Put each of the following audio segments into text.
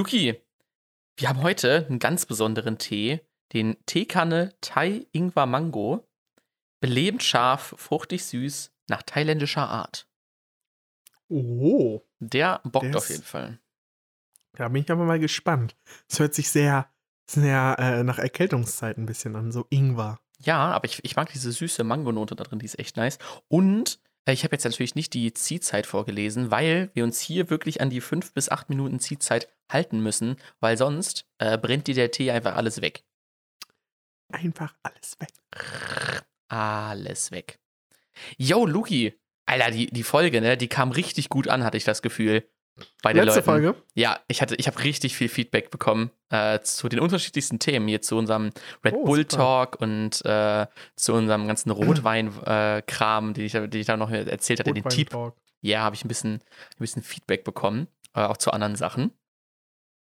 Luki, wir haben heute einen ganz besonderen Tee, den Teekanne Thai Ingwer Mango. Belebend scharf, fruchtig süß, nach thailändischer Art. Oh. Der bockt auf jeden Fall. Da bin ich aber mal gespannt. Es hört sich sehr, sehr äh, nach Erkältungszeit ein bisschen an, so Ingwer. Ja, aber ich, ich mag diese süße Mangonote da drin, die ist echt nice. Und äh, ich habe jetzt natürlich nicht die Ziehzeit vorgelesen, weil wir uns hier wirklich an die fünf bis acht Minuten Ziehzeit halten müssen, weil sonst äh, brennt dir der Tee einfach alles weg. Einfach alles weg. Alles weg. Yo, Luki. Alter, die, die Folge, ne, die kam richtig gut an, hatte ich das Gefühl. Bei den Letzte Leuten. Folge. Ja, ich hatte, ich habe richtig viel Feedback bekommen äh, zu den unterschiedlichsten Themen, hier zu unserem Red Oh, Bull super. Talk und äh, zu unserem ganzen Rotwein-Kram, den, ich, da- den ich da noch erzählt hatte, den Tipp. Ja, habe ich ein bisschen, ein bisschen Feedback bekommen, äh, auch zu anderen Sachen.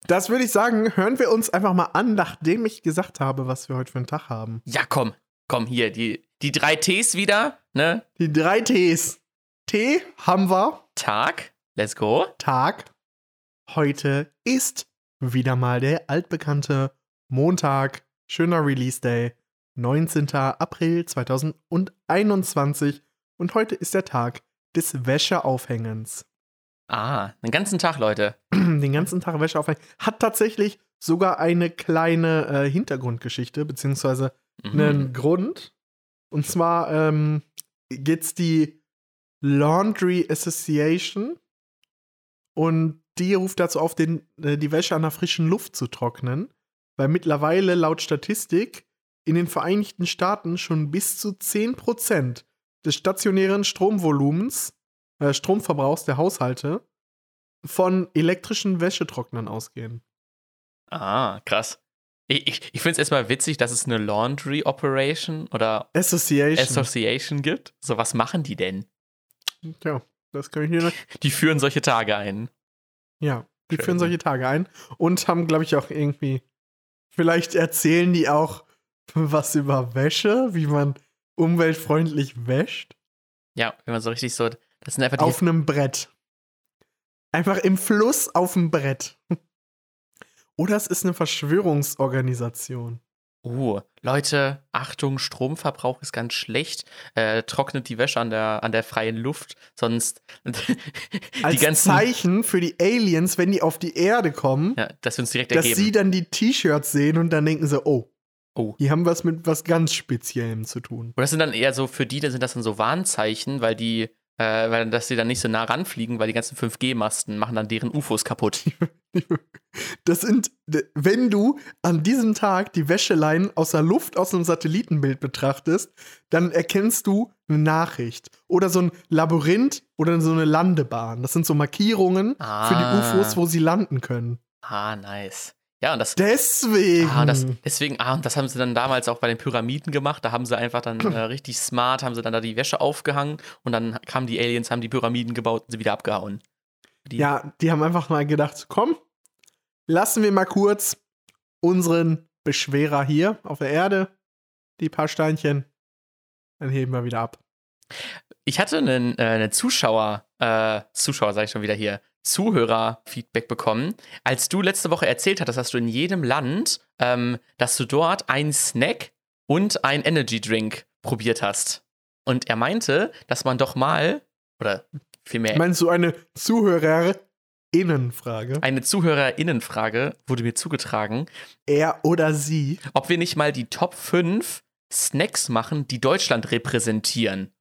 Das würde ich sagen, hören wir uns einfach mal an, nachdem ich gesagt habe, was wir heute für einen Tag haben. Ja, komm, komm hier, die, die drei Ts wieder, ne? Die drei Ts. Tee haben wir. Tag, let's go. Tag. Heute ist wieder mal der altbekannte Montag. Schöner Release Day. 19. April 2021. Und heute ist der Tag des Wäscheaufhängens. Ah, einen ganzen Tag, Leute. Den ganzen Tag Wäsche aufhängen. Hat tatsächlich sogar eine kleine äh, Hintergrundgeschichte, beziehungsweise Mhm. einen Grund. Und zwar ähm, geht's die Laundry Association und die ruft dazu auf, den, äh, die Wäsche an der frischen Luft zu trocknen, weil mittlerweile laut Statistik in den Vereinigten Staaten schon bis zu 10% des stationären Stromvolumens, äh, Stromverbrauchs der Haushalte von elektrischen Wäschetrocknern ausgehen. Ah, krass. Ich, ich, ich finde es erstmal witzig, dass es eine Laundry Operation oder Association. Association gibt. So, was machen die denn? Tja, das kann ich dir noch Die führen solche Tage ein. Ja, die Schön. führen solche Tage ein und haben, glaube ich, auch irgendwie, vielleicht erzählen die auch was über Wäsche, wie man umweltfreundlich wäscht, Ja, wenn man so richtig so. Das sind einfach die. auf einem Brett. Einfach im Fluss auf dem Brett. Oder es ist eine Verschwörungsorganisation. Oh, Leute, Achtung, Stromverbrauch ist ganz schlecht. Äh, trocknet die Wäsche an der, an der freien Luft, sonst Als ganzen. Zeichen für die Aliens, wenn die auf die Erde kommen, Ja, dass dass ergeben. sie dann die T-Shirts sehen und dann denken sie, oh, Oh. die haben was mit was ganz Speziellem zu tun. Oder das sind dann eher so, für die, da sind das dann so Warnzeichen, weil die, äh, weil, dass sie dann nicht so nah ranfliegen, weil die ganzen 5G-Masten machen dann deren UFOs kaputt. Das sind, wenn du an diesem Tag die Wäscheleinen aus der Luft aus einem Satellitenbild betrachtest, dann erkennst du eine Nachricht oder so ein Labyrinth oder so eine Landebahn. Das sind so Markierungen für Ah. die UFOs, wo sie landen können. Ah, nice. Ja, und das, Deswegen. Ah, das, deswegen, ah, und das haben sie dann damals auch bei den Pyramiden gemacht. Da haben sie einfach dann äh, richtig smart, haben sie dann da die Wäsche aufgehangen und dann kamen die Aliens, haben die Pyramiden gebaut und sie wieder abgehauen. Die, ja, die haben einfach mal gedacht, komm, lassen wir mal kurz unseren Beschwerer hier auf der Erde, die paar Steinchen, dann heben wir wieder ab. Ich hatte einen, äh, einen Zuschauer, äh, Zuschauer sage ich schon wieder hier, Zuhörer-Feedback bekommen, als du letzte Woche erzählt hattest, dass du in jedem Land, ähm, dass du dort einen Snack und einen Energy Drink probiert hast. Und er meinte, dass man doch mal, oder vielmehr Meinst du eine Zuhörerinnenfrage? Eine Zuhörerinnenfrage wurde mir zugetragen, Er oder sie? ob wir nicht mal die Top 5 Snacks machen, die Deutschland repräsentieren.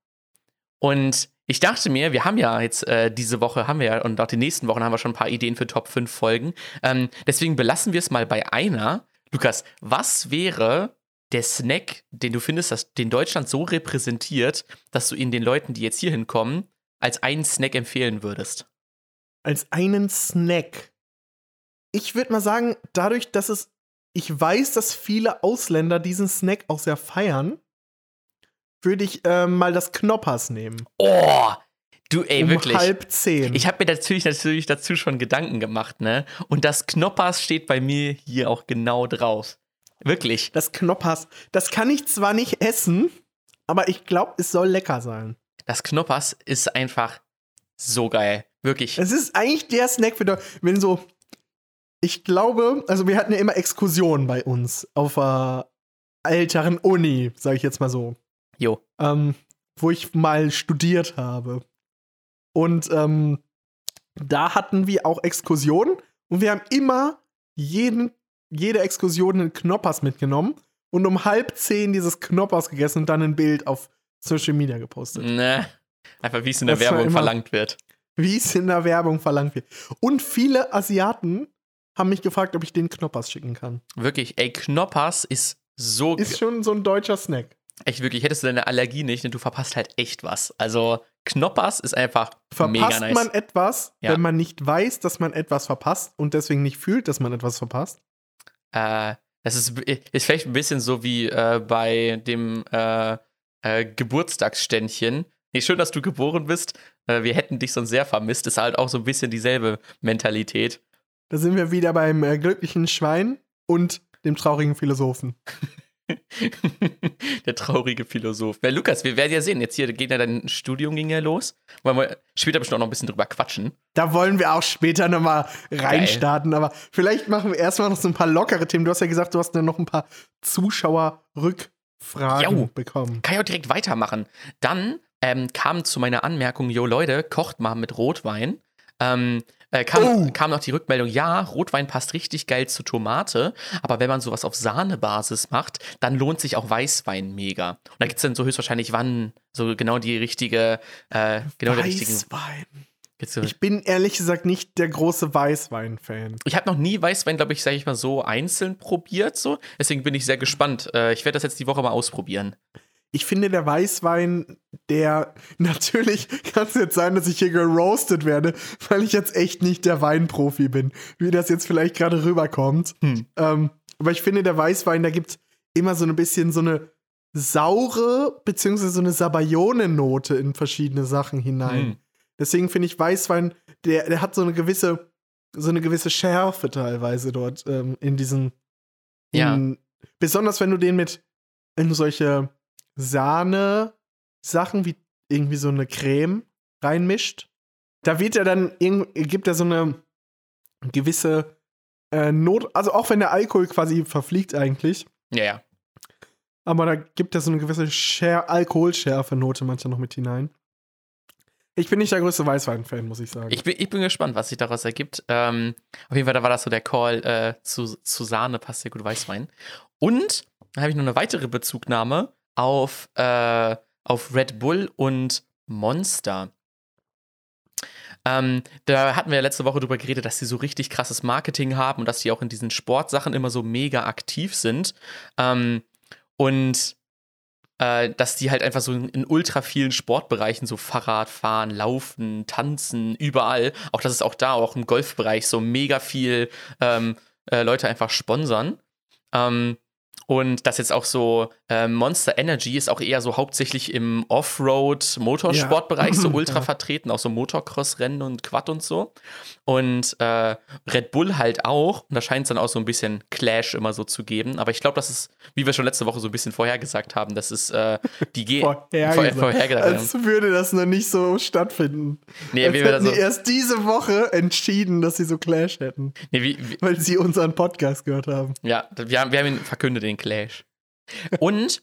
Und ich dachte mir, wir haben ja jetzt äh, diese Woche, haben wir ja, und auch die nächsten Wochen haben wir schon ein paar Ideen für Top 5 Folgen. Ähm, deswegen belassen wir es mal bei einer. Lukas, was wäre der Snack, den du findest, dass den Deutschland so repräsentiert, dass du ihn den Leuten, die jetzt hier hinkommen, als einen Snack empfehlen würdest? Als einen Snack. Ich würde mal sagen, dadurch, dass es. Ich weiß, dass viele Ausländer diesen Snack auch sehr feiern, würde ich äh, mal das Knoppers nehmen. Oh, du, ey, um wirklich. halb zehn. Ich habe mir natürlich, natürlich dazu schon Gedanken gemacht, ne? Und das Knoppers steht bei mir hier auch genau drauf. Wirklich. das Knoppers, das kann ich zwar nicht essen, aber ich glaube, es soll lecker sein. Das Knoppers ist einfach so geil. Wirklich. Es ist eigentlich der Snack für wenn so ich glaube, also wir hatten ja immer Exkursionen bei uns auf der älteren Uni, sage ich jetzt mal so. Jo. Ähm, wo ich mal studiert habe. Und ähm, da hatten wir auch Exkursionen und wir haben immer jeden, jede Exkursion einen Knoppers mitgenommen und um halb zehn dieses Knoppers gegessen und dann ein Bild auf Social Media gepostet. Ne. Einfach wie es in der Das Werbung verlangt wird. Wie es in der Werbung verlangt wird. Und viele Asiaten haben mich gefragt, ob ich den Knoppers schicken kann. Wirklich, ey, Knoppers ist so Ist schon so ein deutscher Snack. Echt wirklich, hättest du deine Allergie nicht, denn du verpasst halt echt was. Also Knoppers ist einfach Verpasst mega nice. man etwas, Ja. wenn man nicht weiß, dass man etwas verpasst und deswegen nicht fühlt, dass man etwas verpasst? Äh, das ist, ist vielleicht ein bisschen so wie äh, bei dem äh, äh, Geburtstagsständchen. Nee, schön, dass du geboren bist. Äh, wir hätten dich sonst sehr vermisst. Ist halt auch so ein bisschen dieselbe Mentalität. Da sind wir wieder beim äh, glücklichen Schwein und dem traurigen Philosophen. Der traurige Philosoph. Ja, Lukas, wir werden ja sehen. Jetzt hier geht ja dein Studium ging ja los. Wollen wir später bestimmt auch noch ein bisschen drüber quatschen. Da wollen wir auch später nochmal reinstarten, aber vielleicht machen wir erstmal noch so ein paar lockere Themen. Du hast ja gesagt, du hast dann noch ein paar Zuschauerrückfragen Jau. bekommen. Kann ich auch direkt weitermachen. Dann ähm, kam zu meiner Anmerkung, yo Leute, kocht mal mit Rotwein. Ähm, äh, kam, Oh. kam noch die Rückmeldung, ja, Rotwein passt richtig geil zu Tomate, aber wenn man sowas auf Sahnebasis macht, dann lohnt sich auch Weißwein mega. Und da gibt es dann so höchstwahrscheinlich wann so genau die richtige, äh, genau der richtigen. Weißwein. Ich bin ehrlich gesagt nicht der große Weißwein-Fan. Ich habe noch nie Weißwein, glaube ich, sage ich mal so einzeln probiert, so. Deswegen bin ich sehr gespannt. Äh, ich werde das jetzt die Woche mal ausprobieren. Ich finde, der Weißwein, der natürlich kann es jetzt sein, dass ich hier geroastet werde, weil ich jetzt echt nicht der Weinprofi bin, wie das jetzt vielleicht gerade rüberkommt. Hm. Ähm, aber ich finde, der Weißwein, da gibt immer so ein bisschen so eine saure, beziehungsweise so eine Sabayone-Note in verschiedene Sachen hinein. Hm. Deswegen finde ich Weißwein, der, der hat so eine gewisse, so eine gewisse Schärfe teilweise dort ähm, in diesen. Ja. In, besonders wenn du den mit in solche Sahne-Sachen wie irgendwie so eine Creme reinmischt. Da wird er dann, irgend- gibt er so eine gewisse äh, Not, also auch wenn der Alkohol quasi verfliegt eigentlich, Ja, ja. aber da gibt er so eine gewisse Schär Alkoholschärfe-Note manchmal noch mit hinein. Ich bin nicht der größte Weißwein-Fan, muss ich sagen. Ich bin, ich bin gespannt, was sich daraus ergibt. Ähm, auf jeden Fall, da war das so der Call äh, zu, zu Sahne, passt sehr gut Weißwein. Und dann habe ich noch eine weitere Bezugnahme auf, äh, auf Red Bull und Monster. Ähm, da hatten wir ja letzte Woche drüber geredet, dass sie so richtig krasses Marketing haben und dass sie auch in diesen Sportsachen immer so mega aktiv sind. Ähm, und äh, dass die halt einfach so in, ultra vielen Sportbereichen, so Fahrradfahren, Laufen, Tanzen, überall, auch dass es auch da, auch im Golfbereich, so mega viel ähm, äh, Leute einfach sponsern. Ähm, und das jetzt auch so äh, Monster Energy ist auch eher so hauptsächlich im Offroad-Motorsportbereich so Ja. ultra Ja. vertreten, auch so Motocross-Rennen und Quad und so. Und äh, Red Bull halt auch. Und da scheint es dann auch so ein bisschen Clash immer so zu geben. Aber ich glaube, das ist, wie wir schon letzte Woche so ein bisschen vorhergesagt haben, das ist äh, die G Vorhergesagt. vorhergesagt. Als würde das noch nicht so stattfinden. Nee, Als wie wir das so, erst diese Woche entschieden, dass sie so Clash hätten, nee, wie, wie, weil sie unseren Podcast gehört haben. Ja, wir haben, wir haben ihn verkündet, den Clash. Und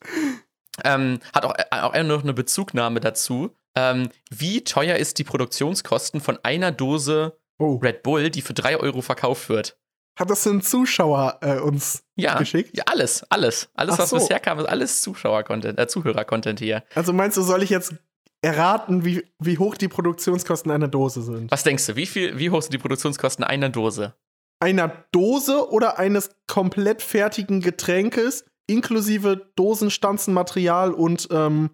ähm, hat auch, äh, auch noch eine Bezugnahme dazu. Ähm, wie teuer ist die Produktionskosten von einer Dose Oh. Red Bull, die für 3 Euro verkauft wird? Hat das ein Zuschauer äh, uns Ja, geschickt? ja alles, alles. Alles, Ach was so. bisher kam, ist alles Zuschauer-Content, äh, Zuhörer-Content hier. Also meinst du, soll ich jetzt erraten, wie, wie hoch die Produktionskosten einer Dose sind? Was denkst du, wie, viel, wie hoch sind die Produktionskosten einer Dose? Einer Dose oder eines komplett fertigen Getränkes inklusive Dosenstanzenmaterial und ähm,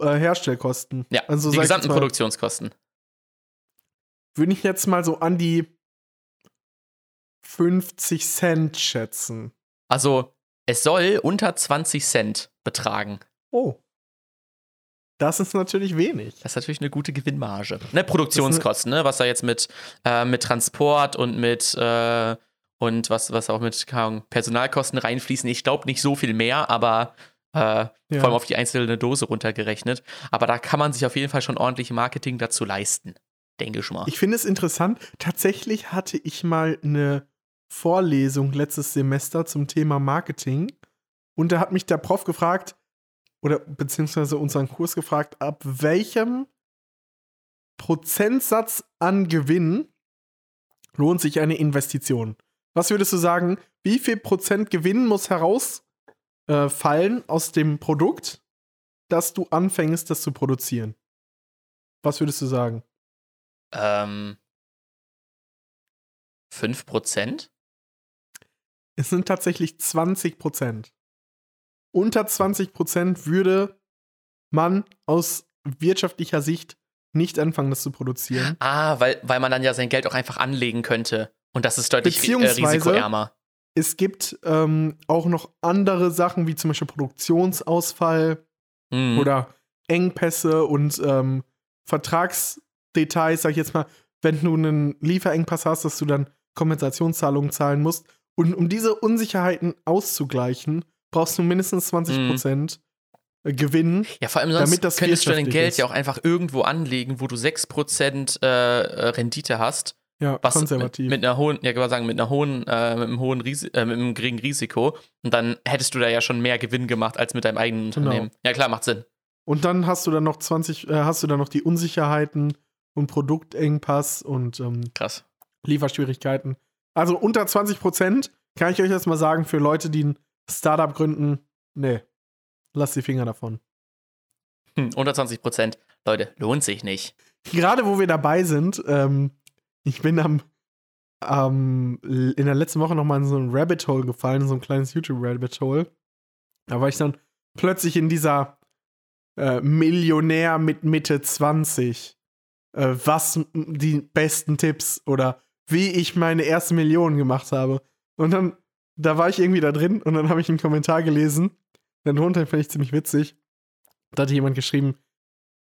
äh, Herstellkosten? Ja, Also die gesamten mal- Produktionskosten. Würde ich jetzt mal so an die 50 Cent schätzen. Also, es soll unter 20 Cent betragen. Oh. Das ist natürlich wenig. Das ist natürlich eine gute Gewinnmarge. Ne, Produktionskosten, ne? Was da jetzt mit, äh, mit Transport und mit äh, und was, was auch mit Personalkosten reinfließen. Ich glaube nicht so viel mehr, aber äh, Ja. vor allem auf die einzelne Dose runtergerechnet. Aber da kann man sich auf jeden Fall schon ordentlich Marketing dazu leisten. Denke ich mal. Ich finde es interessant. Tatsächlich hatte ich mal eine Vorlesung letztes Semester zum Thema Marketing. Und da hat mich der Prof gefragt, oder beziehungsweise unseren Kurs gefragt, ab welchem Prozentsatz an Gewinn lohnt sich eine Investition? Was würdest du sagen, wie viel Prozent Gewinn muss herausfallen äh, aus dem Produkt, dass du anfängst, das zu produzieren? Was würdest du sagen? Ähm, 5 Prozent? Es sind tatsächlich 20 Prozent. Unter 20 Prozent würde man aus wirtschaftlicher Sicht nicht anfangen, das zu produzieren. Ah, weil, weil man dann ja sein Geld auch einfach anlegen könnte. Und das ist deutlich äh, Beziehungsweise- risikoärmer. Es gibt ähm, auch noch andere Sachen, wie zum Beispiel Produktionsausfall Mhm. oder Engpässe und ähm, Vertragsdetails, sag ich jetzt mal, wenn du einen Lieferengpass hast, dass du dann Kompensationszahlungen zahlen musst. Und um diese Unsicherheiten auszugleichen, brauchst du mindestens 20 Mhm. Prozent Gewinn. Ja, vor allem sonst damit das könntest du dein Geld ist. ja auch einfach irgendwo anlegen, wo du 6% äh, äh, Rendite hast. Ja, Was konservativ. Mit, mit einer hohen, ja, kann man sagen, mit einer hohen, äh, mit einem hohen Risi äh, mit einem geringen Risiko. Und dann hättest du da ja schon mehr Gewinn gemacht als mit deinem eigenen Genau. Unternehmen. Ja, klar, macht Sinn. und dann hast du dann noch 20, äh, hast du dann noch die Unsicherheiten und Produktengpass und ähm, Krass. Lieferschwierigkeiten. Also unter 20 Prozent kann ich euch jetzt mal sagen, für Leute, die ein Startup gründen, nee, lasst die Finger davon. Hm, unter 20%. Leute, lohnt sich nicht. Gerade wo wir dabei sind, ähm, ich bin am, am in der letzten Woche noch mal in so ein Rabbit Hole gefallen, so ein kleines YouTube-Rabbit Hole. Da war ich dann plötzlich in dieser äh, Millionär mit Mitte 20. Äh, was die besten Tipps oder wie ich meine erste Million gemacht habe. Und dann, da war ich irgendwie da drin und dann habe ich einen Kommentar gelesen. Dann drunter fand ich ziemlich witzig. Da hatte jemand geschrieben,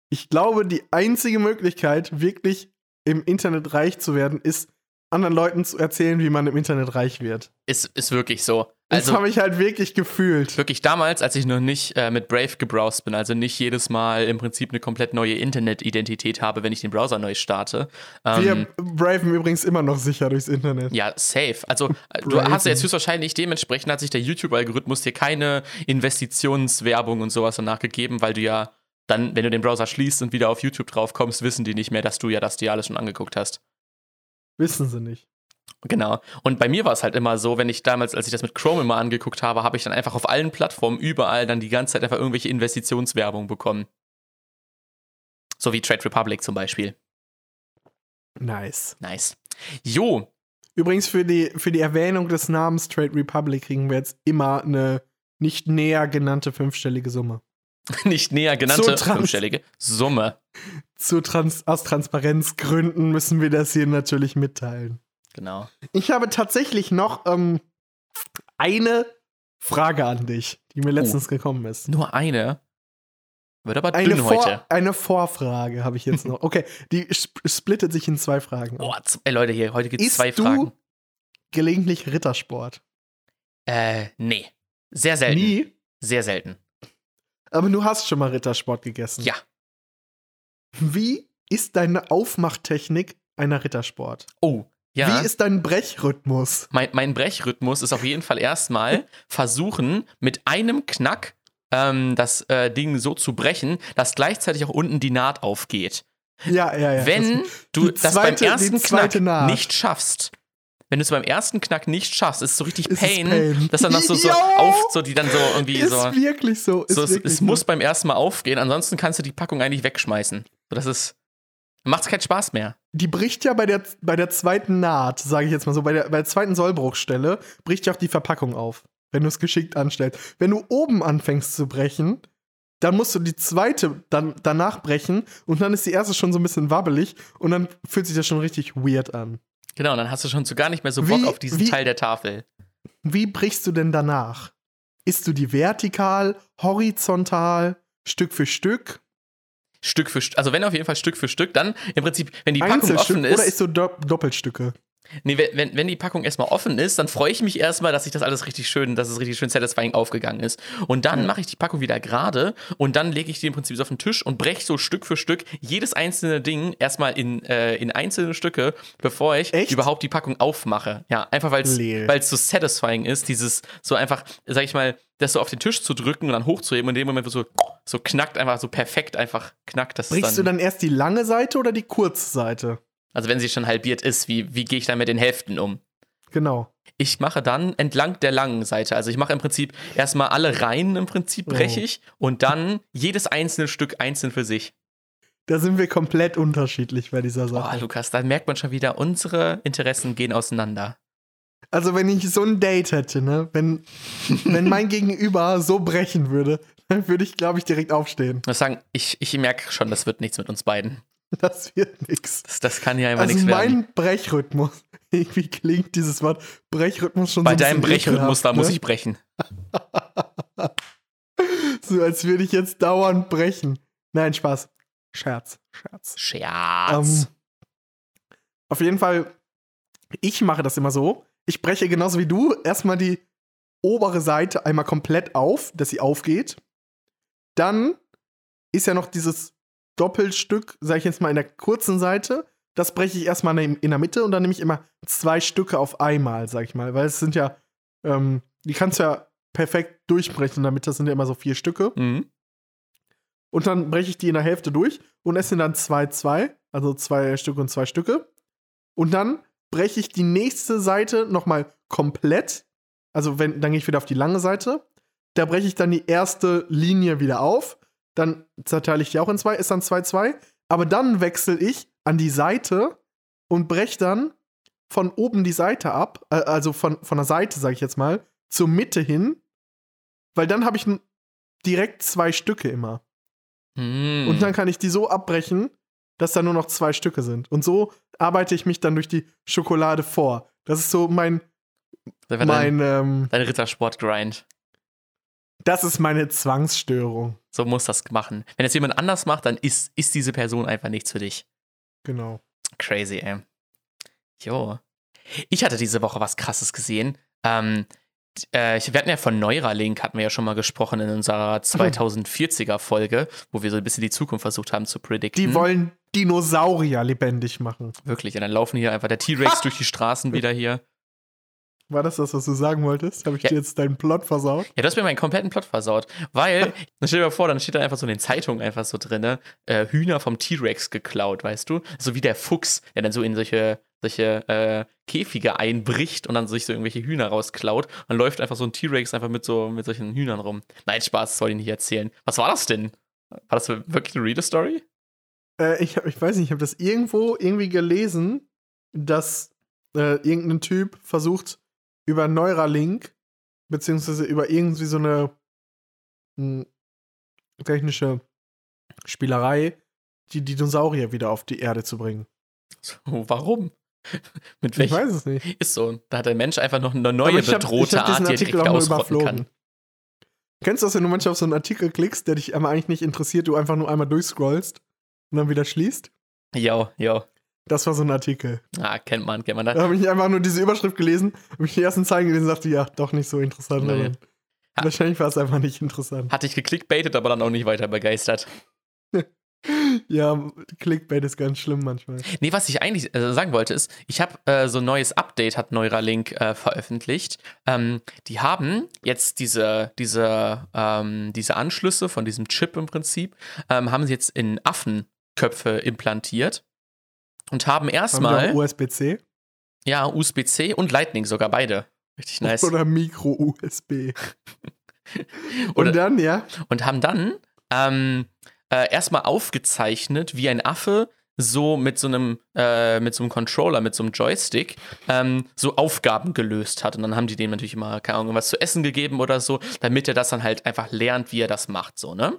ich glaube, die einzige Möglichkeit, wirklich im Internet reich zu werden, ist, anderen Leuten zu erzählen, wie man im Internet reich wird. Ist, ist wirklich so. Das Also, habe ich halt wirklich gefühlt. wirklich damals, als ich noch nicht äh, mit Brave gebrowst bin, also nicht jedes Mal im Prinzip eine komplett neue Internet-Identität habe, wenn ich den Browser neu starte. Ähm, Wir braven übrigens immer noch sicher durchs Internet. Ja, safe. Also, äh, du hast ja jetzt höchstwahrscheinlich dementsprechend hat sich der YouTube-Algorithmus dir keine Investitionswerbung und sowas danach gegeben, weil du ja dann, wenn du den Browser schließt und wieder auf YouTube drauf kommst, wissen die nicht mehr, dass du ja das dir alles schon angeguckt hast. Wissen sie nicht. Genau. Und bei mir war es halt immer so, wenn ich damals, als ich das mit Chrome immer angeguckt habe, habe ich dann einfach auf allen Plattformen überall dann die ganze Zeit einfach irgendwelche Investitionswerbung bekommen. So wie Trade Republic zum Beispiel. Nice. Nice. Jo, Übrigens, für die, für die Erwähnung des Namens Trade Republic kriegen wir jetzt immer eine nicht näher genannte fünfstellige Summe. nicht näher genannte fünfstellige Summe. Zu Trans aus Transparenzgründen müssen wir das hier natürlich mitteilen. Genau. Ich habe tatsächlich noch ähm, eine Frage an dich, die mir letztens gekommen ist. Nur eine. Wird aber Eine, dünn heute. Vor eine Vorfrage habe ich jetzt noch. Okay, die sp splittet sich in zwei Fragen. Boah, ey Leute, hier, heute gibt es zwei du Fragen. gelegentlich Rittersport? Äh, nee. Sehr selten. Nie? Sehr selten. Aber du hast schon mal Rittersport gegessen. Ja. Wie ist deine Aufmachtechnik einer Rittersport? Oh, ja. Wie ist dein Brechrhythmus? mein, mein Brechrhythmus ist auf jeden Fall erstmal versuchen, mit einem Knack ähm, das äh, Ding so zu brechen, dass gleichzeitig auch unten die Naht aufgeht. Ja, ja, ja. Wenn das, du das zweite- beim ersten Knack Naht. nicht schaffst, wenn du es beim ersten Knack nicht schaffst, ist es so richtig Ist es Pain, Pain. dass dann noch so, so auf, so die dann so irgendwie ist so. wirklich so. Ist so es, wirklich es muss beim ersten Mal aufgehen, ansonsten kannst du die Packung eigentlich wegschmeißen. So, das ist. Macht's keinen Spaß mehr. Die bricht ja bei der, bei der zweiten Naht, sage ich jetzt mal so, bei der, bei der zweiten Sollbruchstelle, bricht ja auch die Verpackung auf, wenn du es geschickt anstellst. Wenn du oben anfängst zu brechen, dann musst du die zweite dann danach brechen und dann ist die erste schon so ein bisschen wabbelig und dann fühlt sich das schon richtig weird an. Genau, dann hast du schon so gar nicht mehr so Wie- Bock auf diesen wie- Teil der Tafel. Wie brichst du denn danach? Isst du die vertikal, horizontal, Stück für Stück, Stück für Stück, also wenn auf jeden Fall Stück für Stück, dann im Prinzip, wenn die Packung offen ist, oder isst du Do Doppelstücke? Nee, wenn- wenn, die Packung erstmal offen ist, dann freue ich mich erstmal, dass sich das alles richtig schön, dass es richtig schön satisfying aufgegangen ist. Und dann mache ich die Packung wieder gerade und dann lege ich die im Prinzip so auf den Tisch und breche so Stück für Stück jedes einzelne Ding erstmal in, äh, in einzelne Stücke, bevor ich Echt? überhaupt die Packung aufmache. Ja, einfach weil es so satisfying ist, dieses so einfach, sag ich mal, das so auf den Tisch zu drücken und dann hochzuheben und in dem Moment wo so, so knackt einfach so perfekt einfach knackt das Brichst du dann erst die lange Seite oder die kurze Seite? Also wenn sie schon halbiert ist, wie, wie gehe ich dann mit den Hälften um? Genau. Ich mache dann entlang der langen Seite. Also ich mache im Prinzip erstmal alle Reihen im Prinzip breche Oh. ich und dann jedes einzelne Stück einzeln für sich. Da sind wir komplett unterschiedlich bei dieser Oh, Sache. Lukas, da merkt man schon wieder, unsere Interessen gehen auseinander. Also, wenn ich so ein Date hätte, ne, wenn, wenn mein Gegenüber so brechen würde, dann würde ich, glaube ich, direkt aufstehen. Ich muss sagen, ich, ich merke schon, das wird nichts mit uns beiden. Das wird nix. Das, das kann hier einfach Also nichts werden. mein Brechrhythmus, irgendwie klingt dieses Wort Brechrhythmus schon Bei so ein deinem Brechrhythmus, da ekelhaft, muss ne? ich brechen. So als würde ich jetzt dauernd brechen. Nein, Spaß. Scherz, Scherz. Scherz. Ähm, auf jeden Fall, ich mache das immer so. Ich breche genauso wie du erstmal die obere Seite einmal komplett auf, dass sie aufgeht. Dann ist ja noch dieses Doppelstück, sag ich jetzt mal, in der kurzen Seite. Das breche ich erstmal in der Mitte und dann nehme ich immer zwei Stücke auf einmal, sag ich mal. Weil es sind ja, ähm, die kannst du ja perfekt durchbrechen in der Mitte. Das sind ja immer so vier Stücke. Mhm. Und dann breche ich die in der Hälfte durch und esse dann zwei, zwei, also zwei Stücke und zwei Stücke. Und dann breche ich die nächste Seite nochmal komplett. Also wenn, dann gehe ich wieder auf die lange Seite. Da breche ich dann die erste Linie wieder auf. Dann zerteile ich die auch in zwei, ist dann zwei, zwei. Aber dann wechsle ich an die Seite und breche dann von oben die Seite ab, äh, also von, von der Seite, sage ich jetzt mal, zur Mitte hin. Weil dann habe ich direkt zwei Stücke immer. Mhm. Und dann kann ich die so abbrechen, dass da nur noch zwei Stücke sind. Und so arbeite ich mich dann durch die Schokolade vor. Das ist so mein, dein, mein, ähm, dein Rittersport-Grind. Das ist meine Zwangsstörung. So muss das machen. Wenn es jemand anders macht, dann ist, ist diese Person einfach nichts für dich. Genau. Crazy, ey. Jo. Ich hatte diese Woche was krasses gesehen. Ähm, äh, wir hatten ja von Neuralink, hatten wir ja schon mal gesprochen in unserer 2040er Folge, wo wir so ein bisschen die Zukunft versucht haben zu predikten. Die wollen Dinosaurier lebendig machen. Wirklich, und dann laufen hier einfach der T-Rex durch die Straßen wieder hier. War das das, was du sagen wolltest? Habe ich Ja. dir jetzt deinen Plot versaut? Ja, du hast mir meinen kompletten Plot versaut. Weil, dann stell dir mal vor, dann steht da einfach so in den Zeitungen einfach so drin, äh, Hühner vom T-Rex geklaut, weißt du? So wie der Fuchs, der dann so in solche, solche äh, Käfige einbricht und dann sich so irgendwelche Hühner rausklaut. Dann läuft einfach so ein T-Rex einfach mit so mit solchen Hühnern rum. Nein, Spaß, das soll ich nicht erzählen. Was war das denn? War das wirklich eine Reader-Story? Äh, ich, hab- ich weiß nicht, ich habe das irgendwo irgendwie gelesen, dass äh, irgendein Typ versucht, über Neuralink, beziehungsweise über irgendwie so eine mh, technische Spielerei, die Dinosaurier wieder auf die Erde zu bringen. So, warum? mit Ich weiß es nicht. Ist so. Da hat der Mensch einfach noch eine neue hab- bedrohte ich hab diesen Art, die er Artikel direkt ausrotten kann. Kennst du das, wenn du manchmal auf so einen Artikel klickst, der dich aber eigentlich nicht interessiert, du einfach nur einmal durchscrollst und dann wieder schließt? Jo, jo. Das war so ein Artikel. Ah, kennt man, kennt man. Da Da, habe ich einfach nur diese Überschrift gelesen, habe ich die ersten Zeilen gelesen und dachte, ja, doch nicht so interessant. Nee. aber Wahrscheinlich war es einfach nicht interessant. hatte ich geklickbaitet, aber dann auch nicht weiter begeistert. Ja, Clickbait ist ganz schlimm manchmal. Nee, was ich eigentlich äh, sagen wollte, ist, ich habe äh, so ein neues Update, hat Neuralink äh, veröffentlicht. Ähm, die haben jetzt diese, diese, ähm, diese Anschlüsse von diesem Chip im Prinzip, ähm, haben sie jetzt in Affenköpfe implantiert und haben erstmal, USB-C ja, USB-C und Lightning sogar beide. Richtig nice. oder Micro-USB. Und dann, ja, und haben dann ähm, äh, erstmal aufgezeichnet, wie ein Affe so mit so einem äh, mit so einem Controller, mit so einem Joystick ähm, so Aufgaben gelöst hat. Und dann haben die dem natürlich immer, keine Ahnung, was zu essen gegeben oder so, damit er das dann halt einfach lernt, wie er das macht, so, ne?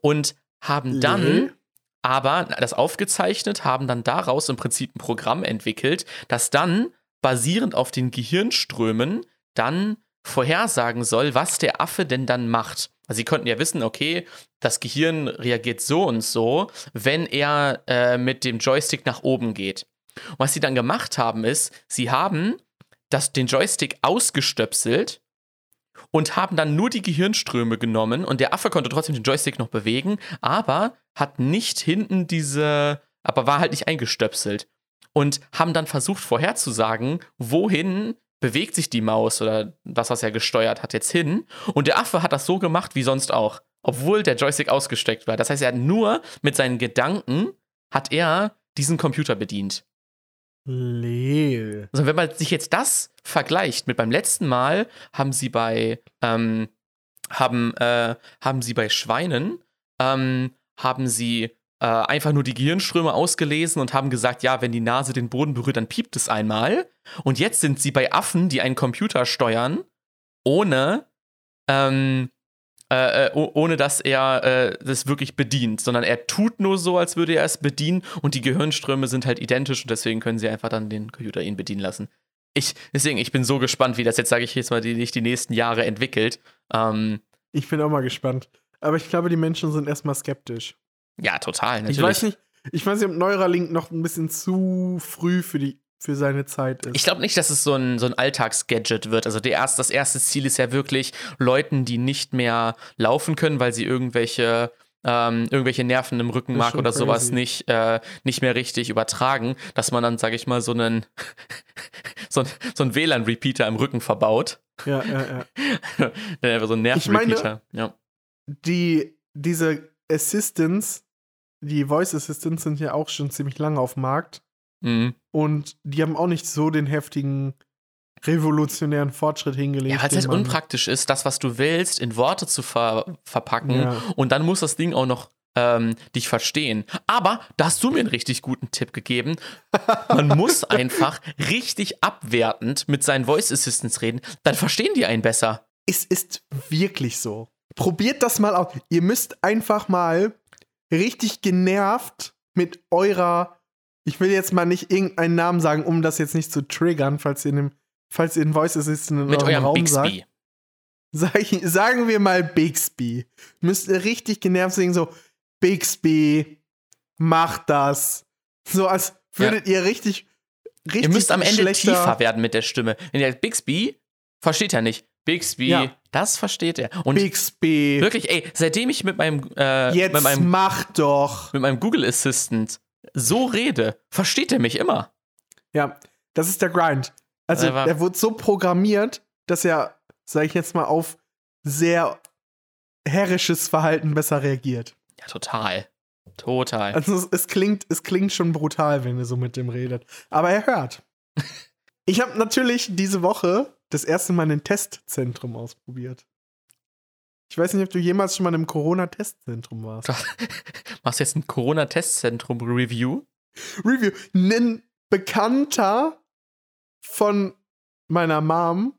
Und haben dann. Aber das aufgezeichnet, haben dann daraus im Prinzip ein Programm entwickelt, das dann basierend auf den Gehirnströmen dann vorhersagen soll, was der Affe denn dann macht. Also sie konnten ja wissen, okay, das Gehirn reagiert so und so, wenn er äh, mit dem Joystick nach oben geht. Und was sie dann gemacht haben, ist, sie haben das, den Joystick ausgestöpselt und haben dann nur die Gehirnströme genommen und der Affe konnte trotzdem den Joystick noch bewegen, aber hat nicht hinten diese, aber war halt nicht eingestöpselt. Und haben dann versucht vorherzusagen, wohin bewegt sich die Maus oder das, was er gesteuert hat, jetzt hin. Und der Affe hat das so gemacht wie sonst auch, obwohl der Joystick ausgesteckt war. Das heißt, er hat nur mit seinen Gedanken, hat er diesen Computer bedient. Leel. Also wenn man sich jetzt das vergleicht mit beim letzten Mal, haben sie bei ähm, haben äh, haben sie bei Schweinen ähm, haben sie äh, einfach nur die Gehirnströme ausgelesen und haben gesagt, ja, wenn die Nase den Boden berührt, dann piept es einmal. Und jetzt sind sie bei Affen, die einen Computer steuern, ohne ähm, äh, äh ohne dass er äh, das wirklich bedient, sondern er tut nur so, als würde er es bedienen und die Gehirnströme sind halt identisch und deswegen können sie einfach dann den Computer ihn bedienen lassen. Ich, deswegen, ich bin so gespannt, wie das jetzt, sage ich jetzt mal, die, die nächsten Jahre entwickelt. Ähm, ich bin auch mal gespannt. Aber ich glaube, die Menschen sind erstmal skeptisch. Ja, total. Natürlich. Ich weiß nicht, ich weiß nicht, ob Neuralink noch ein bisschen zu früh für die für seine Zeit ist. Ich glaube nicht, dass es so ein, so ein Alltagsgadget wird. Also erst, das erste Ziel ist ja wirklich, Leuten, die nicht mehr laufen können, weil sie irgendwelche ähm, irgendwelche Nerven im Rückenmark oder crazy. sowas nicht, äh, nicht mehr richtig übertragen, dass man dann, sage ich mal, so einen so, so einen WLAN-Repeater im Rücken verbaut. Ja, ja, ja. so ein Nerven-Repeater. Ja. Die, diese Assistants, die Voice Assistants sind ja auch schon ziemlich lange auf dem Markt. Mhm. Und die haben auch nicht so den heftigen revolutionären Fortschritt hingelegt. Ja, weil es halt unpraktisch ist, das, was du willst, in Worte zu ver verpacken. Ja. Und dann muss das Ding auch noch ähm, dich verstehen. Aber da hast du mir einen richtig guten Tipp gegeben. Man muss einfach richtig abwertend mit seinen Voice Assistants reden. Dann verstehen die einen besser. Es ist wirklich so. Probiert das mal aus. Ihr müsst einfach mal richtig genervt mit eurer ich will jetzt mal nicht irgendeinen Namen sagen, um das jetzt nicht zu triggern, falls ihr in dem, falls ihr in Voice Assistant in Mit eurem Raum Bixby. sagt. Sag, sagen wir mal Bixby. Müsst ihr richtig genervt singen, so Bixby, macht das. So als würdet ja. ihr richtig, richtig Ihr müsst am Ende tiefer werden mit der Stimme. Wenn ihr Bixby versteht er nicht. Bixby, ja. das versteht er. Und Bixby. Wirklich, ey, seitdem ich mit meinem äh, Jetzt mit meinem, mach doch mit meinem Google Assistant so rede, versteht er mich immer. Ja, das ist der Grind. Also, er, er wurde so programmiert, dass er, sag ich jetzt mal, auf sehr herrisches Verhalten besser reagiert. Ja, total. Total. Also es, es, klingt, es klingt schon brutal, wenn ihr so mit dem redet. Aber er hört. ich habe natürlich diese Woche das erste Mal ein Testzentrum ausprobiert. Ich weiß nicht, ob du jemals schon mal im Corona-Testzentrum warst. Machst du jetzt ein Corona-Testzentrum-Review? Review. Ein Bekannter von meiner Mom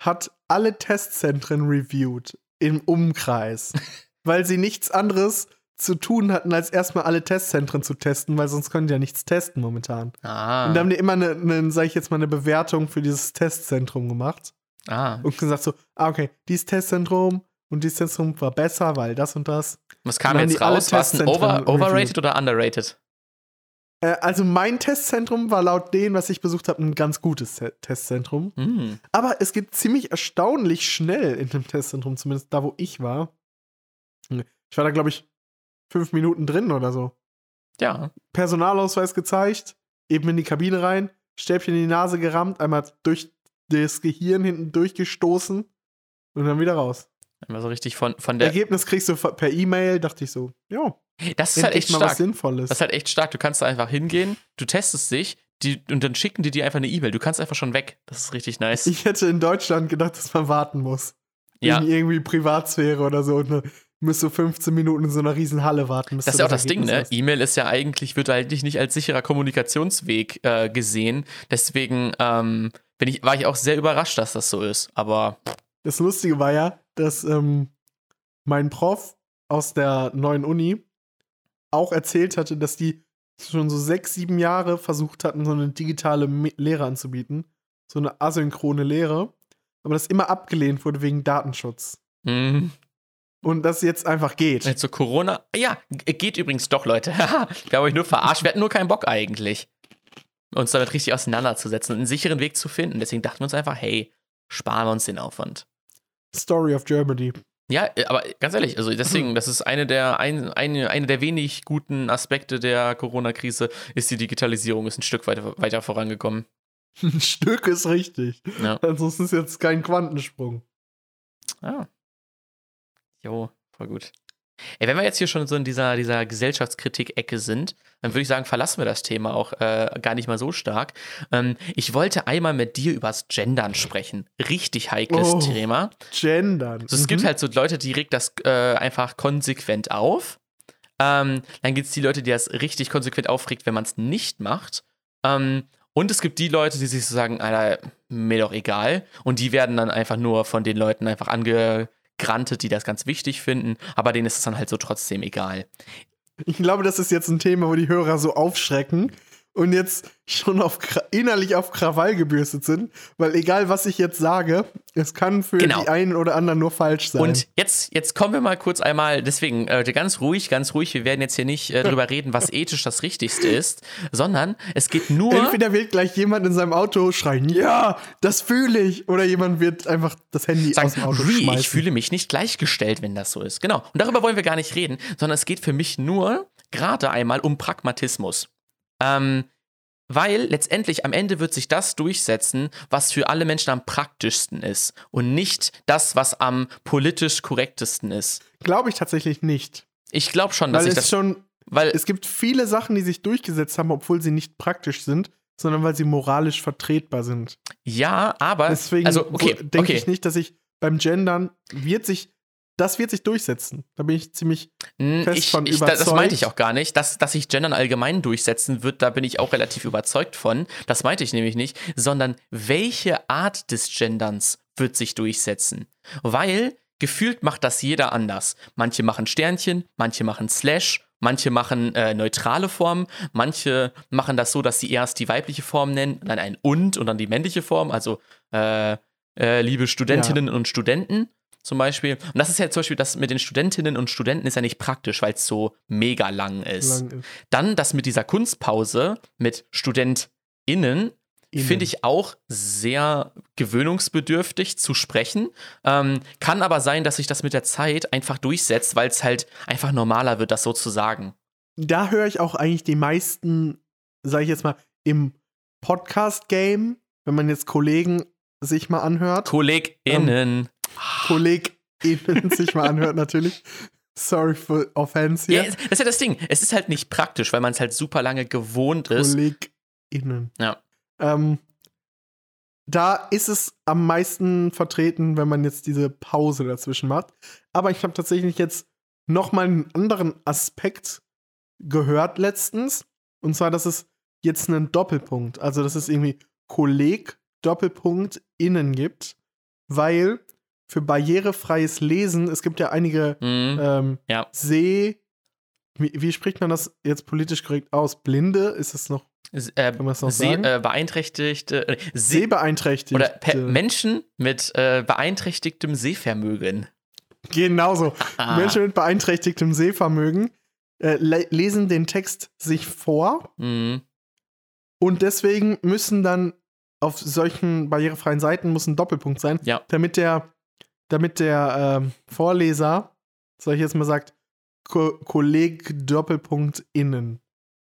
hat alle Testzentren reviewed im Umkreis, weil sie nichts anderes zu tun hatten, als erstmal alle Testzentren zu testen, weil sonst können die ja nichts testen momentan. Ah. Und da haben die immer eine, eine sag ich jetzt mal, eine Bewertung für dieses Testzentrum gemacht. Ah. Und gesagt so, ah, okay, dieses Testzentrum und dieses Testzentrum war besser, weil das und das. Was kam jetzt raus? War es over, overrated oder underrated? Äh, also mein Testzentrum war laut dem, was ich besucht habe, ein ganz gutes Testzentrum. Mm. Aber es geht ziemlich erstaunlich schnell in dem Testzentrum, zumindest da, wo ich war. Ich war da, glaube ich, fünf Minuten drin oder so. Ja. Personalausweis gezeigt, eben in die Kabine rein, Stäbchen in die Nase gerammt, einmal durch das Gehirn hinten durchgestoßen und dann wieder raus. Immer so richtig von, von der. Ergebnis kriegst du per E-Mail, dachte ich so, ja. Das ist halt echt stark. Was Sinnvolles. Das ist halt echt stark. Du kannst da einfach hingehen, du testest dich die, und dann schicken die dir einfach eine E-Mail. Du kannst einfach schon weg. Das ist richtig nice. Ich hätte in Deutschland gedacht, dass man warten muss. Ja. In irgendwie Privatsphäre oder so. Müsst du 15 Minuten in so einer riesen Halle warten. Das ist ja auch das, Ding, ne? E-Mail ist ja eigentlich, wird eigentlich nicht als sicherer Kommunikationsweg äh, gesehen. Deswegen ähm, bin ich, war ich auch sehr überrascht, dass das so ist. Aber. Das Lustige war ja, dass ähm, mein Prof aus der neuen Uni auch erzählt hatte, dass die schon so sechs, sieben Jahre versucht hatten, so eine digitale Lehre anzubieten. So eine asynchrone Lehre. Aber das immer abgelehnt wurde wegen Datenschutz. Mhm. Und das jetzt einfach geht. Jetzt so Corona. Ja, geht übrigens doch, Leute. ich glaube, ich nur verarscht. Wir hatten nur keinen Bock eigentlich. uns damit richtig auseinanderzusetzen und einen sicheren Weg zu finden. Deswegen dachten wir uns einfach, hey, sparen wir uns den Aufwand. Story of Germany. Ja, äh, aber ganz ehrlich, also deswegen, das ist eine der, ein, eine, eine der wenig guten Aspekte der Corona-Krise, ist die Digitalisierung, ist ein Stück weiter, weiter vorangekommen. Ein Stück ist richtig. Ja. Ansonsten ist jetzt kein Quantensprung. Ah. Jo, voll gut. Ey, wenn wir jetzt hier schon so in dieser, dieser Gesellschaftskritik-Ecke sind, dann würde ich sagen, verlassen wir das Thema auch äh, gar nicht mal so stark. Ähm, ich wollte einmal mit dir übers Gendern sprechen. Richtig heikles Oh. Thema. Gendern. Also es gibt Mhm. halt so Leute, die regt das äh, einfach konsequent auf. Ähm, dann gibt es die Leute, die das richtig konsequent aufregt, wenn man es nicht macht. Ähm, und es gibt die Leute, die sich so sagen, Alter, mir doch egal. Und die werden dann einfach nur von den Leuten einfach angegrantet, die das ganz wichtig finden. Aber denen ist es dann halt so trotzdem egal. Ich glaube, das ist jetzt ein Thema, wo die Hörer so aufschrecken und jetzt schon auf, innerlich auf Krawall gebürstet sind, weil egal was ich jetzt sage, es kann für Genau. die einen oder anderen nur falsch sein. Und jetzt, jetzt kommen wir mal kurz einmal, deswegen äh, ganz ruhig, ganz ruhig, wir werden jetzt hier nicht äh, drüber reden, was ethisch das Richtigste ist, sondern es geht nur. Entweder wird gleich jemand in seinem Auto schreien, ja, das fühle ich, oder jemand wird einfach das Handy sagen, aus dem Auto "Ui, schmeißen. ich fühle mich nicht gleichgestellt, wenn das so ist. Genau. Und darüber wollen wir gar nicht reden, sondern es geht für mich nur gerade einmal um Pragmatismus. Ähm, weil letztendlich am Ende wird sich das durchsetzen, was für alle Menschen am praktischsten ist und nicht das, was am politisch korrektesten ist. Glaube ich tatsächlich nicht. Ich glaube schon, dass Weil ich es das schon, weil es gibt viele Sachen, die sich durchgesetzt haben, obwohl sie nicht praktisch sind, sondern weil sie moralisch vertretbar sind. ja, aber Deswegen also okay, denke okay. ich nicht, dass ich beim Gendern wird sich, das wird sich durchsetzen. Da bin ich ziemlich Hm, fest ich, von ich, da- das überzeugt. meinte ich auch gar nicht. Dass, dass sich Gendern allgemein durchsetzen wird, da bin ich auch relativ überzeugt von. Das meinte ich nämlich nicht. Sondern welche Art des Genderns wird sich durchsetzen? Weil gefühlt macht das jeder anders. Manche machen Sternchen, manche machen Slash, manche machen äh, neutrale Formen, manche machen das so, dass sie erst die weibliche Form nennen, dann ein und und dann die männliche Form. Also äh, äh, liebe Studentinnen und Studenten zum Beispiel. Und das ist ja zum Beispiel, das mit den Studentinnen und Studenten ist ja nicht praktisch, weil es so mega lang ist. lang ist. Dann das mit dieser Kunstpause mit StudentInnen Innen. finde ich auch sehr gewöhnungsbedürftig zu sprechen. Ähm, kann aber sein, dass sich das mit der Zeit einfach durchsetzt, weil es halt einfach normaler wird, das so zu sagen. Da höre ich auch eigentlich die meisten, sage ich jetzt mal, im Podcast-Game, wenn man jetzt Kollegen sich mal anhört, KollegInnen. KollegInnen sich mal anhört natürlich. Sorry for offense Ja, hier. das ist ja das Ding. Es ist halt nicht praktisch, weil man es halt super lange gewohnt ist. KollegInnen. Ja. Ähm, da ist es am meisten vertreten, wenn man jetzt diese Pause dazwischen macht. Aber ich habe tatsächlich jetzt noch mal einen anderen Aspekt gehört letztens. Und zwar, dass es jetzt einen Doppelpunkt, also dass es irgendwie Kolleg Doppelpunkt innen gibt, weil für barrierefreies Lesen, es gibt ja einige Mhm. ähm, Ja. Seh, wie, wie spricht man das jetzt politisch korrekt aus? Blinde? Ist es noch äh, Kann man das noch seh- sagen? äh, beeinträchtigte äh, seh sehbeeinträchtigt? oder pe- Menschen mit äh, beeinträchtigtem Sehvermögen. Genauso. Ah. Menschen mit beeinträchtigtem Sehvermögen äh, le lesen den Text sich vor Mhm. und deswegen müssen dann auf solchen barrierefreien Seiten muss ein Doppelpunkt sein, Ja. damit der, damit der ähm, Vorleser, sag ich jetzt mal, sagt, Ko Kolleg Doppelpunkt innen.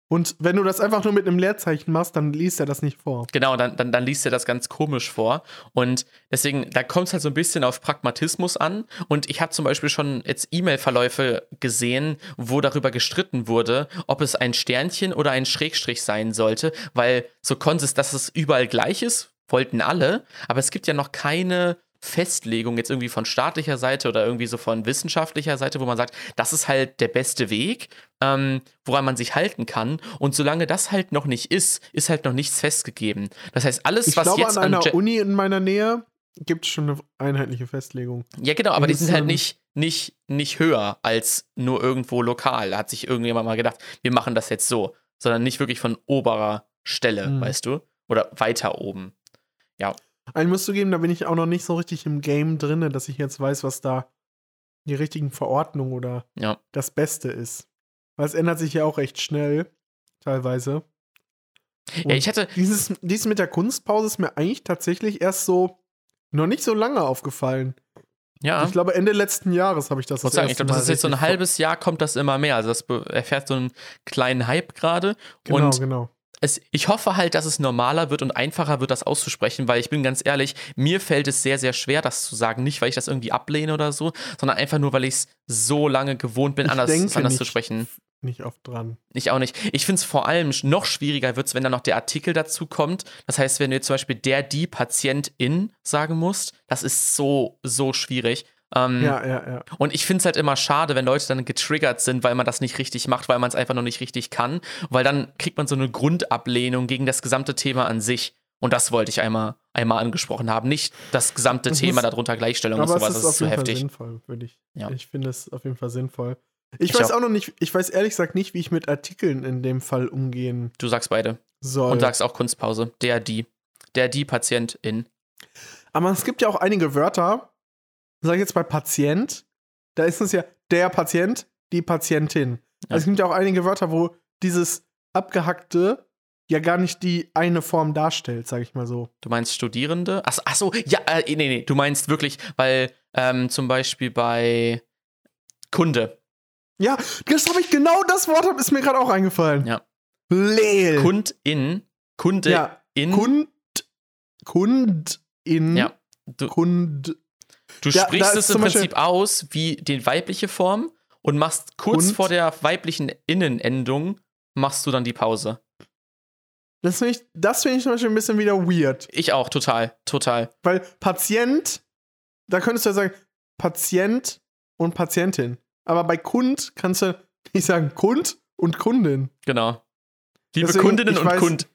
Und wenn du das einfach nur mit einem Leerzeichen machst, dann liest er das nicht vor. Genau, dann, dann, dann liest er das ganz komisch vor. Und deswegen, da kommt es halt so ein bisschen auf Pragmatismus an. Und ich habe zum Beispiel schon jetzt E-Mail-Verläufe gesehen, wo darüber gestritten wurde, ob es ein Sternchen oder ein Schrägstrich sein sollte, weil so konsist, dass es überall gleich ist, wollten alle. Aber es gibt ja noch keine Festlegung jetzt irgendwie von staatlicher Seite oder irgendwie so von wissenschaftlicher Seite, wo man sagt, das ist halt der beste Weg, ähm, woran man sich halten kann. Und solange das halt noch nicht ist, ist halt noch nichts festgegeben. Das heißt, alles, Ich was glaube, jetzt an einer Ge- Uni in meiner Nähe gibt es schon eine einheitliche Festlegung. Ja, genau, aber die sind halt Ähm, nicht, nicht, nicht höher als nur irgendwo lokal. Da hat sich irgendjemand mal gedacht, wir machen das jetzt so, sondern nicht wirklich von oberer Stelle, Hm. weißt du? Oder weiter oben. Einen musst du geben, da bin ich auch noch nicht so richtig im Game drin, dass ich jetzt weiß, was da die richtigen Verordnungen oder Ja. das Beste ist. Weil es ändert sich ja auch recht schnell, teilweise. Und Ja, ich hätte, dieses, dies mit der Kunstpause ist mir eigentlich tatsächlich erst so noch nicht so lange aufgefallen. ja, Ich glaube, Ende letzten Jahres habe ich das Ich muss sagen, ich glaube, das ist jetzt so ein halbes Jahr, kommt das immer mehr. Also das erfährt so einen kleinen Hype gerade. Genau, und genau. Es, ich hoffe halt, dass es normaler wird und einfacher wird, das auszusprechen, weil ich bin ganz ehrlich, mir fällt es sehr, sehr schwer, das zu sagen. Nicht, weil ich das irgendwie ablehne oder so, sondern einfach nur, weil ich es so lange gewohnt bin, Ich anders, denke anders zu nicht. sprechen. Nicht oft dran. Ich auch nicht. Ich finde es vor allem noch schwieriger wird es, wenn dann noch der Artikel dazu kommt. Das heißt, wenn du jetzt zum Beispiel der, die Patientin sagen musst, das ist so, so schwierig. Ähm, Ja, ja, ja. und ich finde es halt immer schade, wenn Leute dann getriggert sind, weil man das nicht richtig macht, weil man es einfach noch nicht richtig kann. Weil dann kriegt man so eine Grundablehnung gegen das gesamte Thema an sich. Und das wollte ich einmal, einmal angesprochen haben. Nicht das gesamte Das Thema muss- darunter Gleichstellung und sowas. ist Das auf ist zu heftig. sinnvoll, ich. Ja. Ich finde es auf jeden Fall sinnvoll. Ich, Ich weiß auch. auch noch nicht, ich weiß ehrlich gesagt nicht, wie ich mit Artikeln in dem Fall umgehen Du sagst beide. soll. Und sagst auch Kunstpause. Der, die. Der, die Patientin. Aber es gibt ja auch einige Wörter, sag ich jetzt bei Patient, da ist es ja der Patient, die Patientin. Also es gibt ja auch einige Wörter, wo dieses abgehackte ja gar nicht die eine Form darstellt, sag ich mal so. Du meinst Studierende? Ach, ach so, ja, äh, nee, nee, du meinst wirklich, weil ähm, zum Beispiel bei Kunde. Ja, das habe ich genau das Wort ist mir gerade auch eingefallen. Ja. Leel. Kundin. Kunde ja, in. Kund Kundin Ja. Du, Kund du Ja, sprichst es im zum Beispiel- Prinzip aus wie die weibliche Form und machst kurz Und? vor der weiblichen Innenendung machst du dann die Pause. Das finde ich, das find ich zum Beispiel ein bisschen wieder weird. Ich auch, total, total. Weil Patient, da könntest du ja sagen, Patient und Patientin. Aber bei Kund kannst du nicht sagen Kund und Kundin. Genau. Liebe Deswegen, Kundinnen und weiß- Kund.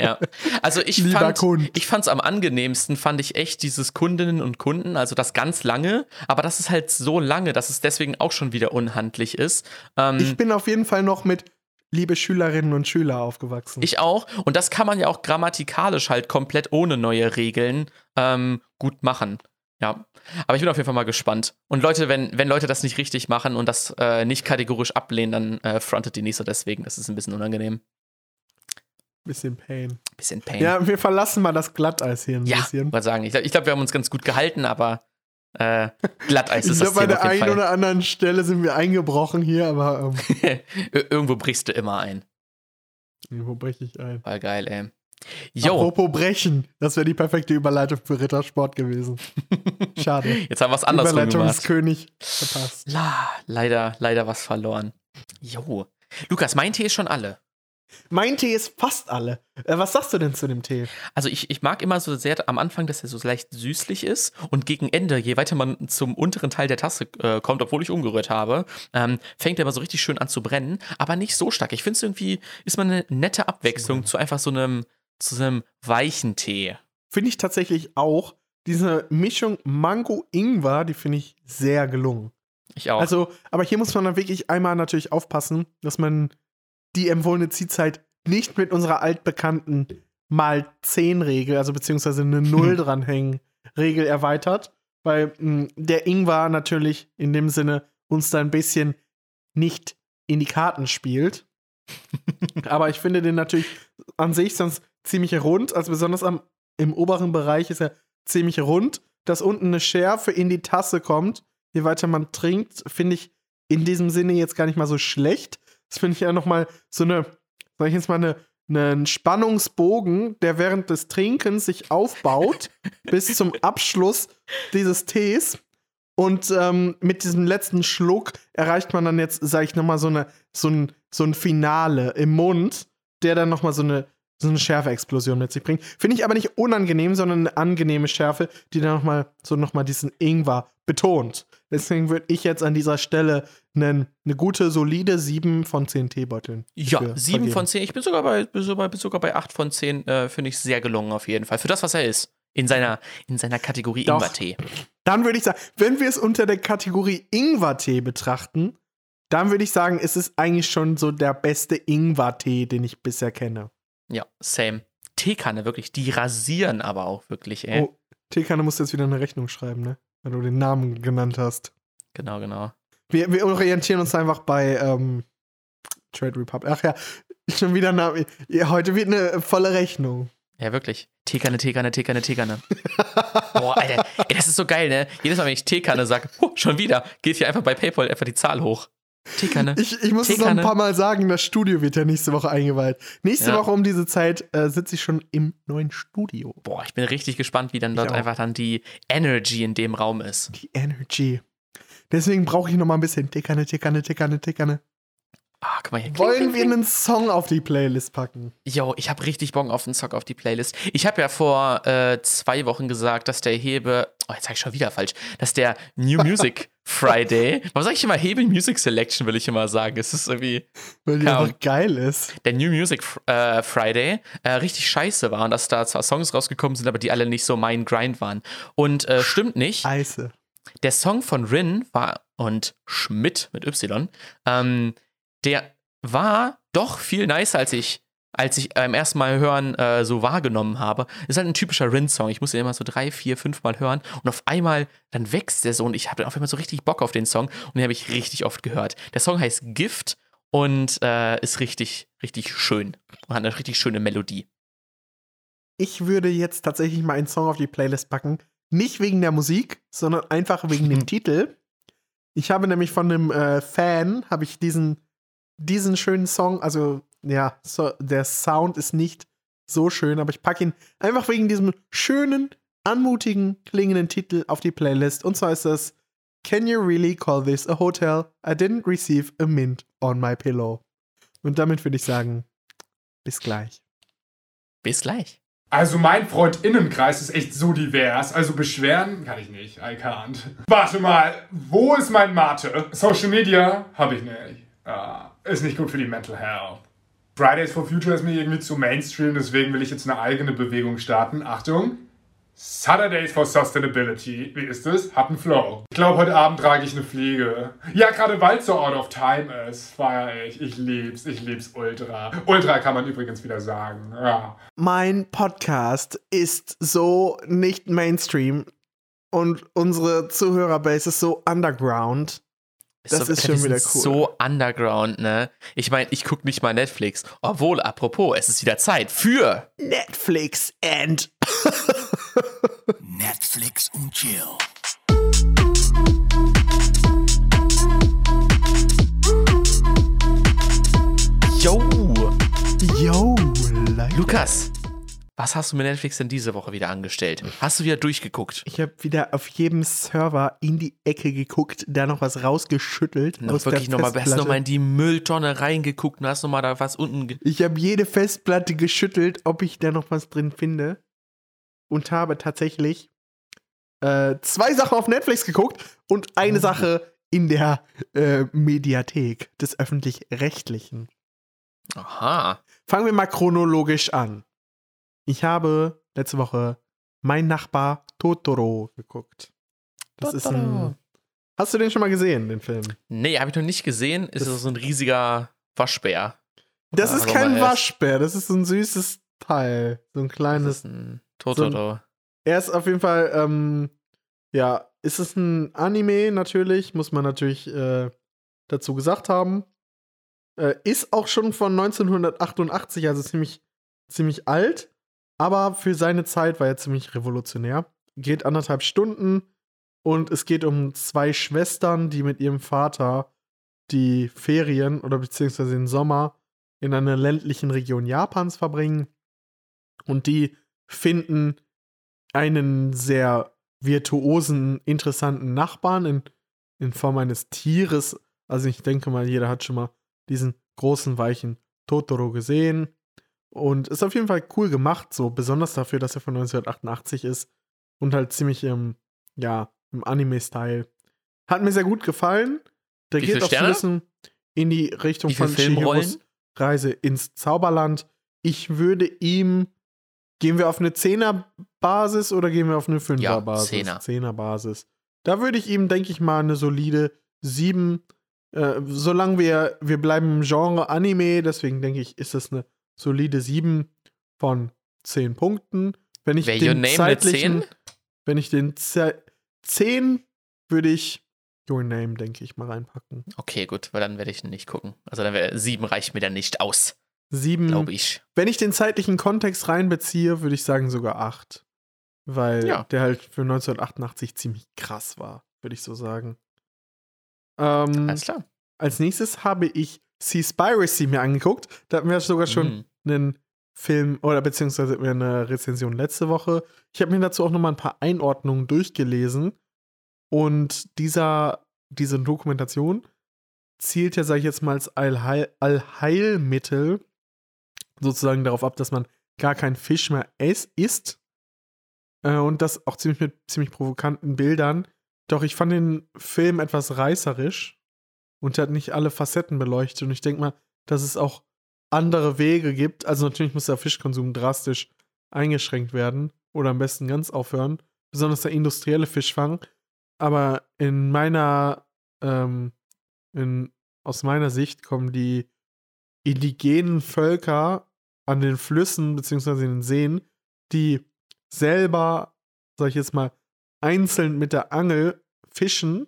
Ja. Also ich Lieber fand, Kund. ich fand's am angenehmsten, fand ich echt dieses Kundinnen und Kunden, also das ganz lange, aber das ist halt so lange, dass es deswegen auch schon wieder unhandlich ist. Ähm, Ich bin auf jeden Fall noch mit liebe Schülerinnen und Schüler aufgewachsen. Ich auch. Und das kann man ja auch grammatikalisch halt komplett ohne neue Regeln ähm, gut machen. Ja. Aber ich bin auf jeden Fall mal gespannt. Und Leute, wenn, wenn Leute das nicht richtig machen und das äh, nicht kategorisch ablehnen, dann äh, frontet die nicht so deswegen. Das ist ein bisschen unangenehm. Bisschen Pain. Bisschen Pain. Ja, wir verlassen mal das Glatteis hier ein ja bisschen. mal sagen. Ich, glaub- ich glaube, wir haben uns ganz gut gehalten, aber äh, Glatteis Ich ist das glaube, bei der einen Fall. oder anderen Stelle sind wir eingebrochen hier, aber ähm, Ir- Irgendwo brichst du immer ein. wo breche ich ein? Voll geil, ey. Jo, Apropos brechen, das wäre die perfekte Überleitung für Rittersport gewesen. Schade. jetzt haben wir es andersrum gemacht. Überleitungskönig verpasst. La, leider, leider was verloren. Jo. Lukas, mein Tee ist schon alle. Mein Tee ist fast alle. Äh, was sagst du denn zu dem Tee? Also ich, ich mag immer so sehr am Anfang, dass er so leicht süßlich ist und gegen Ende, je weiter man zum unteren Teil der Tasse äh, kommt, obwohl ich umgerührt habe, ähm, fängt er aber so richtig schön an zu brennen, aber nicht so stark. Ich finde es irgendwie, ist mal eine nette Abwechslung zu einfach so einem, zu so einem weichen Tee. Finde ich tatsächlich auch. Diese Mischung Mango-Ingwer, die finde ich sehr gelungen. Ich auch. Also, aber hier muss man dann wirklich einmal natürlich aufpassen, dass man die empfohlene Ziehzeit nicht mit unserer altbekannten mal 10 Regel, also beziehungsweise eine Null dranhängen, Regel erweitert, weil mh, der Ingwer natürlich in dem Sinne uns da ein bisschen nicht in die Karten spielt. aber ich finde den natürlich an sich sonst ziemlich rund, also besonders am, im oberen Bereich ist er ziemlich rund, dass unten eine Schärfe in die Tasse kommt, je weiter man trinkt, finde ich in diesem Sinne jetzt gar nicht mal so schlecht. Das finde ich ja noch mal so eine, sag ich jetzt mal, eine, einen Spannungsbogen, der während des Trinkens sich aufbaut bis zum Abschluss dieses Tees. Und ähm, mit diesem letzten Schluck erreicht man dann jetzt, sag ich noch mal, so, eine, so, ein, so ein Finale im Mund, der dann noch mal so eine, so eine Schärfe-Explosion mit sich bringt. Finde ich aber nicht unangenehm, sondern eine angenehme Schärfe, die dann noch mal so noch mal diesen Ingwer betont. Deswegen würde ich jetzt an dieser Stelle einen, eine gute, solide 7 von 10 Teebeuteln. ja, dafür sieben vergeben. von zehn. Ich bin sogar bei, bin sogar, bin sogar bei acht von zehn. Äh, Finde ich sehr gelungen auf jeden Fall. Für das, was er ist. In seiner, in seiner Kategorie. Ingwertee. Dann würde ich sagen, wenn wir es unter der Kategorie Ingwertee betrachten, dann würde ich sagen, es ist eigentlich schon so der beste Ingwertee, den ich bisher kenne. Ja, same. Teekanne, wirklich. Die rasieren aber auch wirklich, ey. Oh, Teekanne musst jetzt wieder eine Rechnung schreiben, ne? Weil du den Namen genannt hast. Genau, genau. Wir, wir orientieren uns einfach bei ähm, Trade Republic. Ach ja, Schon wieder Name. Heute wird eine volle Rechnung. Ja, wirklich. Teekanne, Teekanne, Teekanne, Teekanne. Boah, Alter. Ey, das ist so geil, ne? Jedes Mal, wenn ich Teekanne sage, schon wieder, geht hier einfach bei PayPal einfach die Zahl hoch. Teekanne. Ich, ich muss es noch ein paar Mal sagen, das Studio wird ja nächste Woche eingeweiht. Nächste Ja. Woche um diese Zeit äh, sitze ich schon im neuen Studio. Boah, ich bin richtig gespannt, wie dann dort auch. einfach dann die Energy in dem Raum ist. Die Energy. Deswegen brauche ich noch mal ein bisschen Tickerne, Tickerne, Tickerne, Tickerne. Ah, guck mal hier. Wollen wir einen Song auf die Playlist packen? Yo, ich habe richtig Bock auf den Song auf die Playlist. Ich habe ja vor äh, zwei Wochen gesagt, dass der Hebe, oh, jetzt sag ich schon wieder falsch, dass der New Music Friday, warum sage ich immer Hebe Music Selection, will ich immer sagen. Es ist irgendwie Weil die einfach geil ist. der New Music äh, Friday äh, richtig scheiße war und dass da zwar Songs rausgekommen sind, aber die alle nicht so mein Grind waren. Und äh, stimmt nicht. Scheiße. Der Song von Rin war und Schmidt mit Y, ähm, der war doch viel nicer, als ich, als ich beim ersten Mal hören äh, so wahrgenommen habe. Ist halt ein typischer Rin-Song. Ich musste den immer so drei, vier, fünf Mal hören und auf einmal dann wächst der so und ich habe dann auf einmal so richtig Bock auf den Song und den habe ich richtig oft gehört. Der Song heißt Gift und äh, ist richtig, richtig schön und hat eine richtig schöne Melodie. Ich würde jetzt tatsächlich mal einen Song auf die Playlist packen. Nicht wegen der Musik, sondern einfach wegen dem Titel. Ich habe nämlich von einem äh, Fan, habe ich diesen, diesen schönen Song, also ja, so, der Sound ist nicht so schön, aber ich packe ihn einfach wegen diesem schönen, anmutigen, klingenden Titel auf die Playlist. Und zwar ist das Can you really call this a hotel? I didn't receive a mint on my pillow. Und damit würde ich sagen, bis gleich. Bis gleich. Also mein Freundinnenkreis ist echt so divers, also beschweren kann ich nicht, I can't. Warte mal, wo ist mein Mate? Social Media habe ich nicht. Ah, ist nicht gut für die Mental Health. Fridays for Future ist mir irgendwie zu Mainstream, deswegen will ich jetzt eine eigene Bewegung starten. Achtung. Saturdays for Sustainability. Wie ist es? Hat einen Flow. Ich glaube, heute Abend trage ich eine Fliege. Ja, gerade weil es so out of time ist, feier ich. Ich lieb's, ich lieb's ultra. Ultra kann man übrigens wieder sagen. Ja. mein Podcast ist so nicht Mainstream und unsere Zuhörerbase ist so underground. Das so, ist schon wieder cool. So underground, ne? Ich meine, ich gucke nicht mal Netflix. Obwohl, apropos, es ist wieder Zeit für. Netflix and Netflix und Chill. Yo! Yo, like. Lukas, was hast du mit Netflix denn diese Woche wieder angestellt? Hast du wieder durchgeguckt? Ich habe wieder auf jedem Server in die Ecke geguckt, da noch was rausgeschüttelt. Noch aus wirklich nochmal, hast nochmal in die Mülltonne reingeguckt und hast nochmal da was unten. Ich habe jede Festplatte geschüttelt, ob ich da noch was drin finde. Und habe tatsächlich äh, zwei Sachen auf Netflix geguckt und eine Oh. Sache in der äh, Mediathek des Öffentlich-Rechtlichen. Aha. Fangen wir mal chronologisch an. Ich habe letzte Woche Mein Nachbar Totoro geguckt. Das ist ein. Totoro. Hast du den schon mal gesehen, den Film? Nee, habe ich noch nicht gesehen. Ist Das- so ein riesiger Waschbär. Das ist aber kein Waschbär, das ist so ein süßes Teil. So ein Das kleines ist ein Totoro. Er ist auf jeden Fall, ähm, ja, ist es ein Anime natürlich, muss man natürlich äh, dazu gesagt haben. Äh, ist auch schon von 1988, also ziemlich, ziemlich alt, aber für seine Zeit war er ziemlich revolutionär. Geht anderthalb Stunden und es geht um zwei Schwestern, die mit ihrem Vater die Ferien oder beziehungsweise den Sommer in einer ländlichen Region Japans verbringen. Und die finden einen sehr virtuosen, interessanten Nachbarn in, in Form eines Tieres. Also ich denke mal, jeder hat schon mal diesen großen, weichen Totoro gesehen. Und ist auf jeden Fall cool gemacht, so besonders dafür, dass er von 1988 ist und halt ziemlich im, ja, im Anime-Style. Hat mir sehr gut gefallen. Der Wie geht auch so ein bisschen in die Richtung von? Chihiros Reise ins Zauberland. Ich würde ihm. Gehen wir auf eine Zehner-Basis oder gehen wir auf eine Fünfer-Basis? Zehner. Zehner-Basis. Da würde ich ihm, denke ich mal, eine solide 7. Äh, solange wir, wir bleiben im Genre Anime, deswegen denke ich, ist das eine solide 7 von 10 Punkten. Wenn ich Wäre den zeitlichen, 10? wenn ich den Ze 10 würde ich Your Name, denke ich, mal reinpacken. Okay, gut, weil dann werde ich nicht gucken. Also dann wäre sieben reicht mir dann nicht aus. Sieben. glaube ich. Wenn ich den zeitlichen Kontext reinbeziehe, würde ich sagen sogar acht. Weil Ja. der halt für 1988 ziemlich krass war, würde ich so sagen. Ähm, Alles klar. als nächstes habe ich Seaspiracy mir angeguckt. Da hatten wir sogar schon Mhm. Einen Film oder beziehungsweise eine Rezension letzte Woche. Ich habe mir dazu auch nochmal ein paar Einordnungen durchgelesen. Und dieser, diese Dokumentation zielt ja, sage ich jetzt mal, als Allheil Allheilmittel sozusagen darauf ab, dass man gar keinen Fisch mehr isst. Äh, und das auch ziemlich mit ziemlich provokanten Bildern. Doch ich fand den Film etwas reißerisch und hat nicht alle Facetten beleuchtet. Und ich denke mal, dass es auch andere Wege gibt. Also natürlich muss der Fischkonsum drastisch eingeschränkt werden oder am besten ganz aufhören. Besonders der industrielle Fischfang. Aber in meiner, ähm, in, aus meiner Sicht kommen die indigenen Völker an den Flüssen beziehungsweise in den Seen, die selber, sag ich jetzt mal, einzeln mit der Angel fischen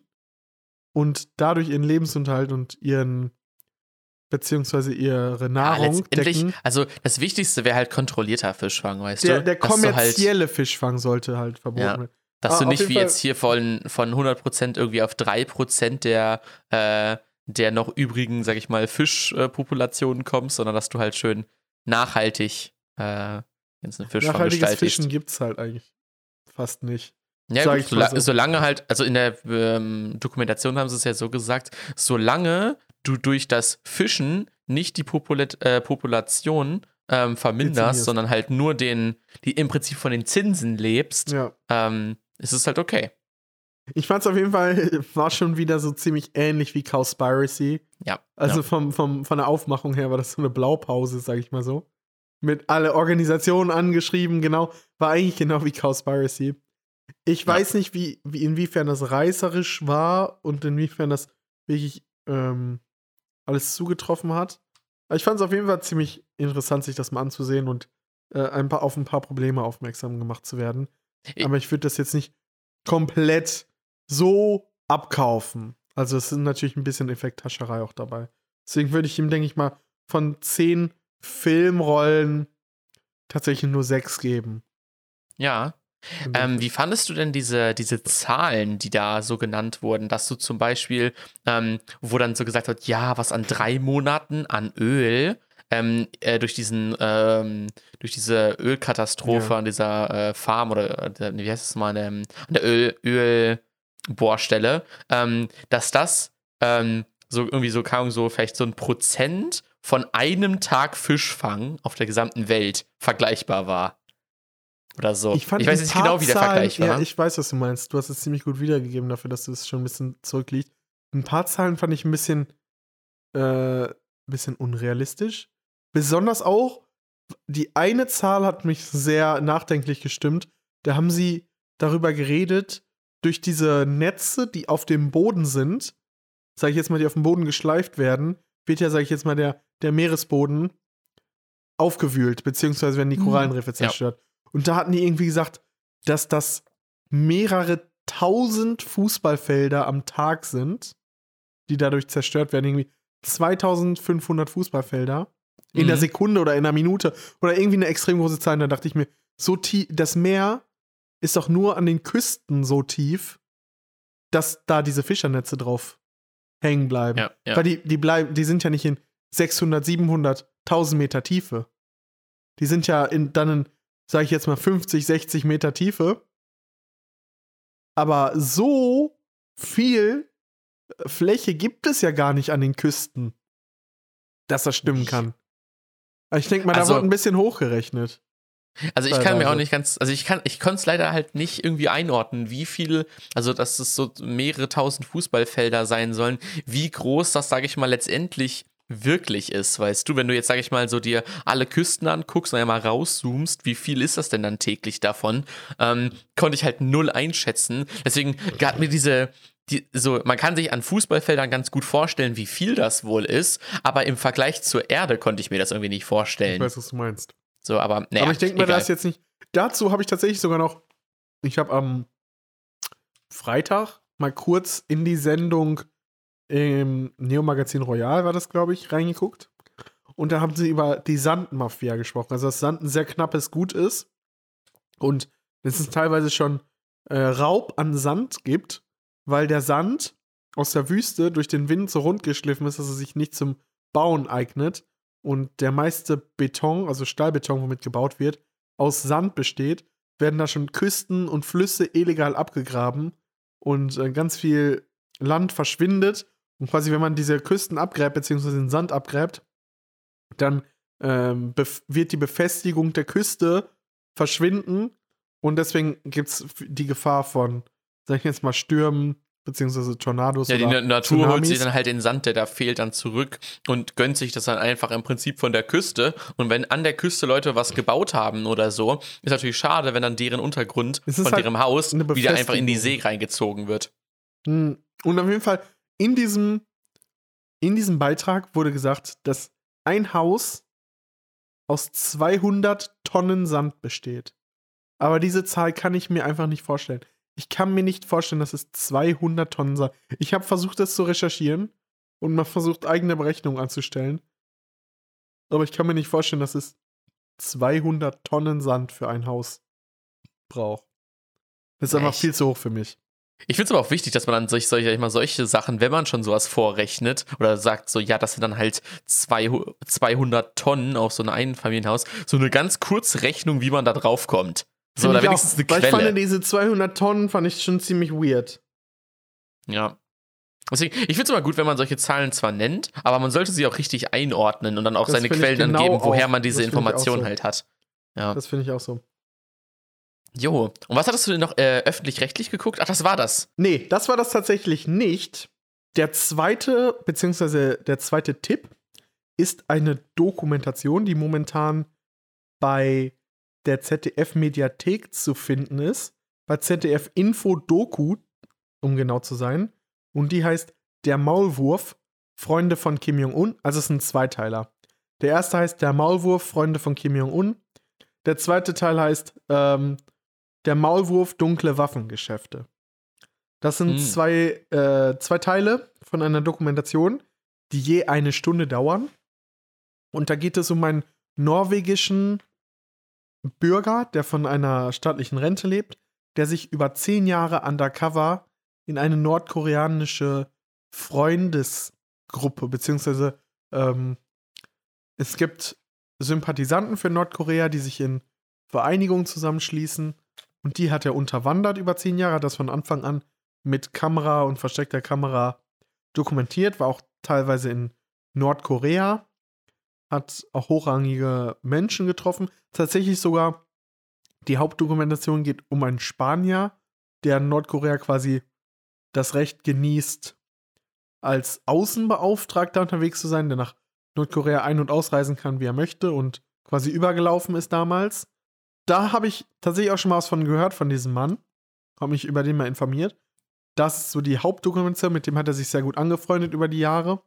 und dadurch ihren Lebensunterhalt und ihren beziehungsweise ihre Ja, Nahrung letztendlich, decken. also das Wichtigste wäre halt kontrollierter Fischfang, weißt Der, du? der du halt, kommerzielle Fischfang sollte halt verboten Ja. werden. dass Ah, du nicht wie Fall- jetzt hier von, von 100% irgendwie auf 3% der, äh, der noch übrigen, sag ich mal, Fischpopulationen kommst, sondern dass du halt schön nachhaltig äh, jetzt eine Fischfang Nachhaltiges gestaltest. Fischen gibt's halt eigentlich fast nicht. Ja, gut, so. solange halt, also in der ähm, Dokumentation haben sie es ja so gesagt, solange du durch das Fischen nicht die Populat äh, Population ähm, verminderst, sondern halt nur den, die im Prinzip von den Zinsen lebst, Ja. ähm, ist es halt okay. Ich fand's auf jeden Fall, war schon wieder so ziemlich ähnlich wie Cowspiracy. Ja. Also ja. vom, vom, von der Aufmachung her war das so eine Blaupause, sag ich mal so. Mit alle Organisationen angeschrieben, genau. War eigentlich genau wie Cowspiracy. Ich Ja. weiß nicht, wie, wie, inwiefern das reißerisch war und inwiefern das wirklich ähm, alles zugetroffen hat. Aber ich fand es auf jeden Fall ziemlich interessant, sich das mal anzusehen und äh, ein paar, auf ein paar Probleme aufmerksam gemacht zu werden. Ich- Aber ich würde das jetzt nicht komplett so abkaufen. Also es ist natürlich ein bisschen Effekthascherei auch dabei. Deswegen würde ich ihm, denke ich mal, von zehn Filmrollen tatsächlich nur sechs geben. Ja. Ähm, wie fandest du denn diese, diese Zahlen, die da so genannt wurden, dass du zum Beispiel, ähm, wo dann so gesagt wird, ja, was an drei Monaten an Öl ähm, äh, durch diesen, ähm, durch diese Ölkatastrophe Ja. an dieser äh, Farm oder äh, wie heißt es mal, ähm, an der Öl, Ölbohrstelle, ähm, dass das so irgendwie so, Ahnung, so vielleicht so ein Prozent von einem Tag Fischfang auf der gesamten Welt vergleichbar war. Oder so. Ich, fand weiß ein jetzt paar genau, wie der Zahlen- Vergleich war. Ja, ich weiß, was du meinst. Du hast es ziemlich gut wiedergegeben dafür, dass es schon ein bisschen zurückliegt. Ein paar Zahlen fand ich ein bisschen, äh, bisschen unrealistisch. Besonders auch, die eine Zahl hat mich sehr nachdenklich gestimmt. Da haben sie darüber geredet, durch diese Netze, die auf dem Boden sind, sag ich jetzt mal, die auf dem Boden geschleift werden, wird ja, sag ich jetzt mal, der, der Meeresboden aufgewühlt, beziehungsweise werden die Mhm. Korallenriffe Ja. Und da hatten die irgendwie gesagt, dass das mehrere tausend Fußballfelder am Tag sind, die dadurch zerstört werden. Irgendwie 2500 Fußballfelder in der Mhm. Sekunde oder in einer Minute oder irgendwie eine extrem große Zahl. Und da dachte ich mir, so tief, das Meer ist doch nur an den Küsten so tief, dass da diese Fischernetze drauf hängen bleiben. Ja, ja. Weil die, die bleiben, die sind ja nicht in 600, 700, 1000 Meter Tiefe. Die sind ja in, dann in, sag ich jetzt mal, 50, 60 Meter Tiefe. Aber so viel Fläche gibt es ja gar nicht an den Küsten, dass das stimmen kann. Aber Ich denke mal, da Also- wurde ein bisschen hochgerechnet. Also ich kann mir auch nicht ganz, also ich kann, ich konnte es leider halt nicht irgendwie einordnen, wie viel, also dass es so mehrere tausend Fußballfelder sein sollen, wie groß das, sage ich mal, letztendlich wirklich ist, weißt du, wenn du jetzt, sage ich mal, so dir alle Küsten anguckst und einmal rauszoomst, wie viel ist das denn dann täglich davon, ähm, konnte ich halt null einschätzen. Deswegen hat mir diese, die, so, man kann sich an Fußballfeldern ganz gut vorstellen, wie viel das wohl ist, aber im Vergleich zur Erde konnte ich mir das irgendwie nicht Ich vorstellen. weiß, was du meinst. So, aber naja, Aber ich denke mal, da egal. ist jetzt nicht. Dazu habe ich tatsächlich sogar noch. Ich habe am Freitag mal kurz in die Sendung im Neo Magazin Royal, war das, glaube ich, reingeguckt. Und da haben sie über die Sandmafia gesprochen. Also, dass Sand ein sehr knappes Gut ist. Und dass es teilweise schon äh, Raub an Sand gibt, weil der Sand aus der Wüste durch den Wind so rund geschliffen ist, dass er sich nicht zum Bauen eignet. Und der meiste Beton, also Stahlbeton, womit gebaut wird, aus Sand besteht, werden da schon Küsten und Flüsse illegal abgegraben und äh, ganz viel Land verschwindet. Und quasi, wenn man diese Küsten abgräbt, beziehungsweise den Sand abgräbt, dann ähm, wird die Befestigung der Küste verschwinden. Und deswegen gibt es die Gefahr von, sag ich jetzt mal, Stürmen, beziehungsweise Tornados. Ja, die Natur Tsunamis. holt sich dann halt den Sand, der da fehlt, dann zurück und gönnt sich das dann einfach im Prinzip von der Küste. Und wenn an der Küste Leute was gebaut haben oder so, ist natürlich schade, wenn dann deren Untergrund von halt ihrem Haus wieder einfach in die See reingezogen wird. Hm. Und auf jeden Fall in diesem, in diesem Beitrag wurde gesagt, dass ein Haus aus 200 Tonnen Sand besteht. Aber diese Zahl kann ich mir einfach nicht vorstellen. Ich kann mir nicht vorstellen, dass es 200 Tonnen sind. Ich habe versucht, das zu recherchieren und mal versucht, eigene Berechnungen anzustellen. Aber ich kann mir nicht vorstellen, dass es 200 Tonnen Sand für ein Haus braucht. Das ist Echt? einfach viel zu hoch für mich. Ich finde es aber auch wichtig, dass man dann solch, solch, mal solche Sachen, wenn man schon sowas vorrechnet oder sagt so, ja, das sind dann halt zwei, 200 Tonnen auf so ein Einfamilienhaus, so eine ganz kurze Rechnung, wie man da drauf kommt. So, oder wenigstens auch, eine Quelle. Weil ich fand diese 200 Tonnen fand ich schon ziemlich weird. Ja. Deswegen, ich finde es immer gut, wenn man solche Zahlen zwar nennt, aber man sollte sie auch richtig einordnen und dann auch das seine Quellen genau angeben, woher man diese Information so. halt hat. Ja. Das finde ich auch so. Jo, und was hattest du denn noch äh, öffentlich-rechtlich geguckt? Ach, das war das. Nee, das war das tatsächlich nicht. Der zweite, beziehungsweise der zweite Tipp ist eine Dokumentation, die momentan bei der ZDF-Mediathek zu finden ist. Bei ZDF Info Doku, um genau zu sein. Und die heißt Der Maulwurf, Freunde von Kim Jong-un. Also es ist ein Zweiteiler. Der erste heißt Der Maulwurf, Freunde von Kim Jong-un. Der zweite Teil heißt ähm, Der Maulwurf, dunkle Waffengeschäfte. Das sind hm. zwei, äh, zwei Teile von einer Dokumentation, die je eine Stunde dauern. Und da geht es um einen norwegischen Bürger, der von einer staatlichen Rente lebt, der sich über zehn Jahre undercover in eine nordkoreanische Freundesgruppe, beziehungsweise ähm, es gibt Sympathisanten für Nordkorea, die sich in Vereinigungen zusammenschließen und die hat er unterwandert über zehn Jahre, hat das von Anfang an mit Kamera und versteckter Kamera dokumentiert, war auch teilweise in Nordkorea hat auch hochrangige Menschen getroffen. Tatsächlich sogar die Hauptdokumentation geht um einen Spanier, der in Nordkorea quasi das Recht genießt, als Außenbeauftragter unterwegs zu sein, der nach Nordkorea ein- und ausreisen kann, wie er möchte und quasi übergelaufen ist damals. Da habe ich tatsächlich auch schon mal was von gehört, von diesem Mann. Habe mich über den mal informiert. Das ist so die Hauptdokumentation, mit dem hat er sich sehr gut angefreundet über die Jahre.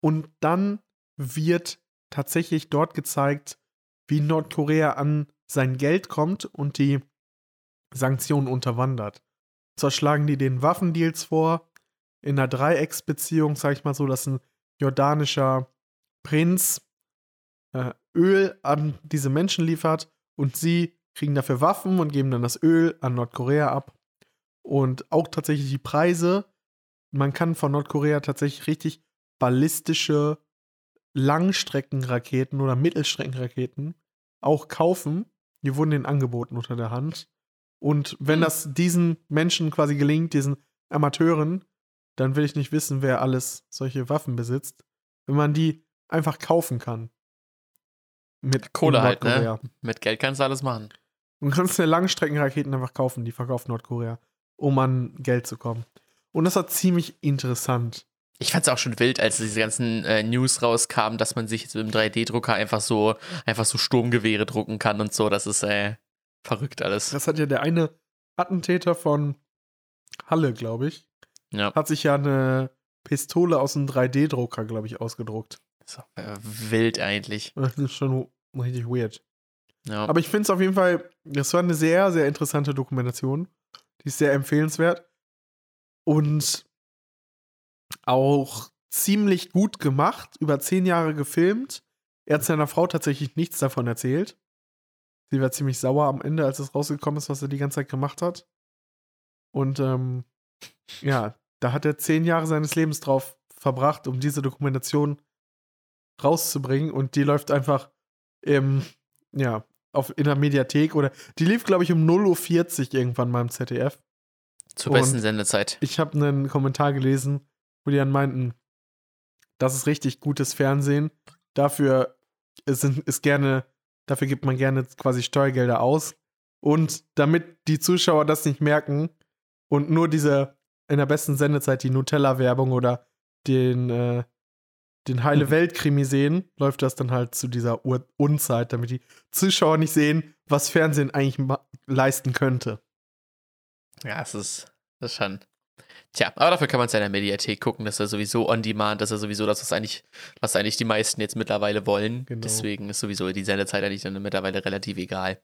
Und dann wird tatsächlich dort gezeigt, wie Nordkorea an sein Geld kommt und die Sanktionen unterwandert. Zwar schlagen die den Waffendeals vor, in einer Dreiecksbeziehung, sag ich mal so, dass ein jordanischer Prinz äh, Öl an diese Menschen liefert und sie kriegen dafür Waffen und geben dann das Öl an Nordkorea ab. Und auch tatsächlich die Preise. Man kann von Nordkorea tatsächlich richtig ballistische Langstreckenraketen oder Mittelstreckenraketen auch kaufen. Die wurden ihnen angeboten unter der Hand. Und wenn hm. das diesen Menschen quasi gelingt, diesen Amateuren, dann will ich nicht wissen, wer alles solche Waffen besitzt. Wenn man die einfach kaufen kann. Mit Kohle halt, ne? Mit Geld kannst du alles machen. Du kannst eine Langstreckenraketen einfach kaufen, die verkauft Nordkorea, um an Geld zu kommen. Und das war ziemlich interessant. Ich fand es auch schon wild, als diese ganzen äh, News rauskamen, dass man sich jetzt mit dem 3D-Drucker einfach so, einfach so Sturmgewehre drucken kann und so. Das ist äh, verrückt alles. Das hat ja der eine Attentäter von Halle, glaube ich. Ja. Hat sich ja eine Pistole aus einem 3D-Drucker, glaube ich, ausgedruckt. So, äh, wild eigentlich. Das ist schon richtig weird. Ja. Aber ich finde es auf jeden Fall, das war eine sehr, sehr interessante Dokumentation. Die ist sehr empfehlenswert. Und auch ziemlich gut gemacht, über zehn Jahre gefilmt. Er hat seiner Frau tatsächlich nichts davon erzählt. Sie war ziemlich sauer am Ende, als es rausgekommen ist, was er die ganze Zeit gemacht hat. Und ähm, ja, da hat er zehn Jahre seines Lebens drauf verbracht, um diese Dokumentation rauszubringen. Und die läuft einfach im, ja, auf, in der Mediathek oder die lief, glaube ich, um 0.40 Uhr irgendwann mal im ZDF. Zur Und besten Sendezeit. Ich habe einen Kommentar gelesen, wo die dann meinten, das ist richtig gutes Fernsehen. Dafür ist, ist gerne, dafür gibt man gerne quasi Steuergelder aus. Und damit die Zuschauer das nicht merken und nur diese in der besten Sendezeit die Nutella-Werbung oder den, äh, den heile Welt-Krimi sehen, läuft das dann halt zu dieser Ur Unzeit, damit die Zuschauer nicht sehen, was Fernsehen eigentlich leisten könnte. Ja, es ist, das ist schon. Tja, aber dafür kann man es in der Mediathek gucken. Das ist ja sowieso on demand. Das ist ja sowieso das, was eigentlich, was eigentlich die meisten jetzt mittlerweile wollen. Genau. Deswegen ist sowieso die Sendezeit eigentlich dann mittlerweile relativ egal.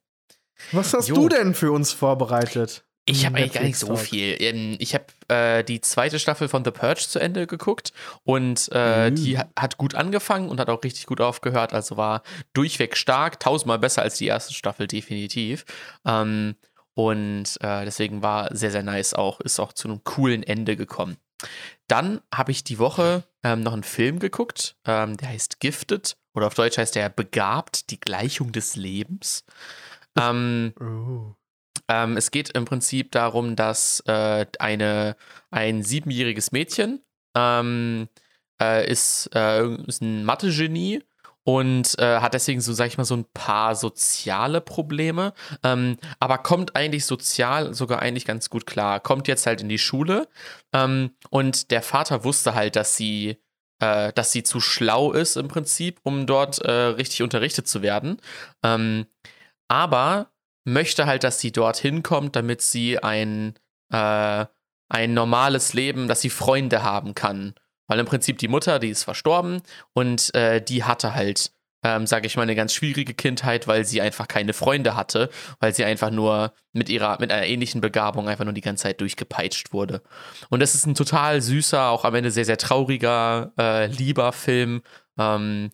Was hast Jo. du denn für uns vorbereitet? Ich habe Im eigentlich gar nicht so viel. Ähm, Ich habe äh, die zweite Staffel von The Purge zu Ende geguckt und äh, Mhm. die hat, hat gut angefangen und hat auch richtig gut aufgehört. Also war durchweg stark, tausendmal besser als die erste Staffel, definitiv. Ähm, und äh, deswegen war sehr, sehr nice auch, ist auch zu einem coolen Ende gekommen. Dann habe ich die Woche ähm, noch einen Film geguckt, ähm, der heißt Gifted oder auf Deutsch heißt der Begabt, die Gleichung des Lebens. Ähm, Oh. Ähm, es geht im Prinzip darum, dass äh, eine, ein siebenjähriges Mädchen ähm, äh, ist, äh, ist ein Mathe-Genie und äh, hat deswegen so, sag ich mal, so ein paar soziale Probleme, ähm, aber kommt eigentlich sozial sogar eigentlich ganz gut klar. Kommt jetzt halt in die Schule ähm, und der Vater wusste halt, dass sie äh, dass sie zu schlau ist im Prinzip, um dort äh, richtig unterrichtet zu werden. Ähm, aber möchte halt, dass sie dorthin kommt, damit sie ein, äh, ein normales Leben, dass sie Freunde haben kann. Weil im Prinzip die Mutter, die ist verstorben und äh, die hatte halt, ähm, sage ich mal, eine ganz schwierige Kindheit, weil sie einfach keine Freunde hatte, weil sie einfach nur mit ihrer, mit einer ähnlichen Begabung einfach nur die ganze Zeit durchgepeitscht wurde. Und das ist ein total süßer, auch am Ende sehr, sehr trauriger, äh, lieber Film, ähm,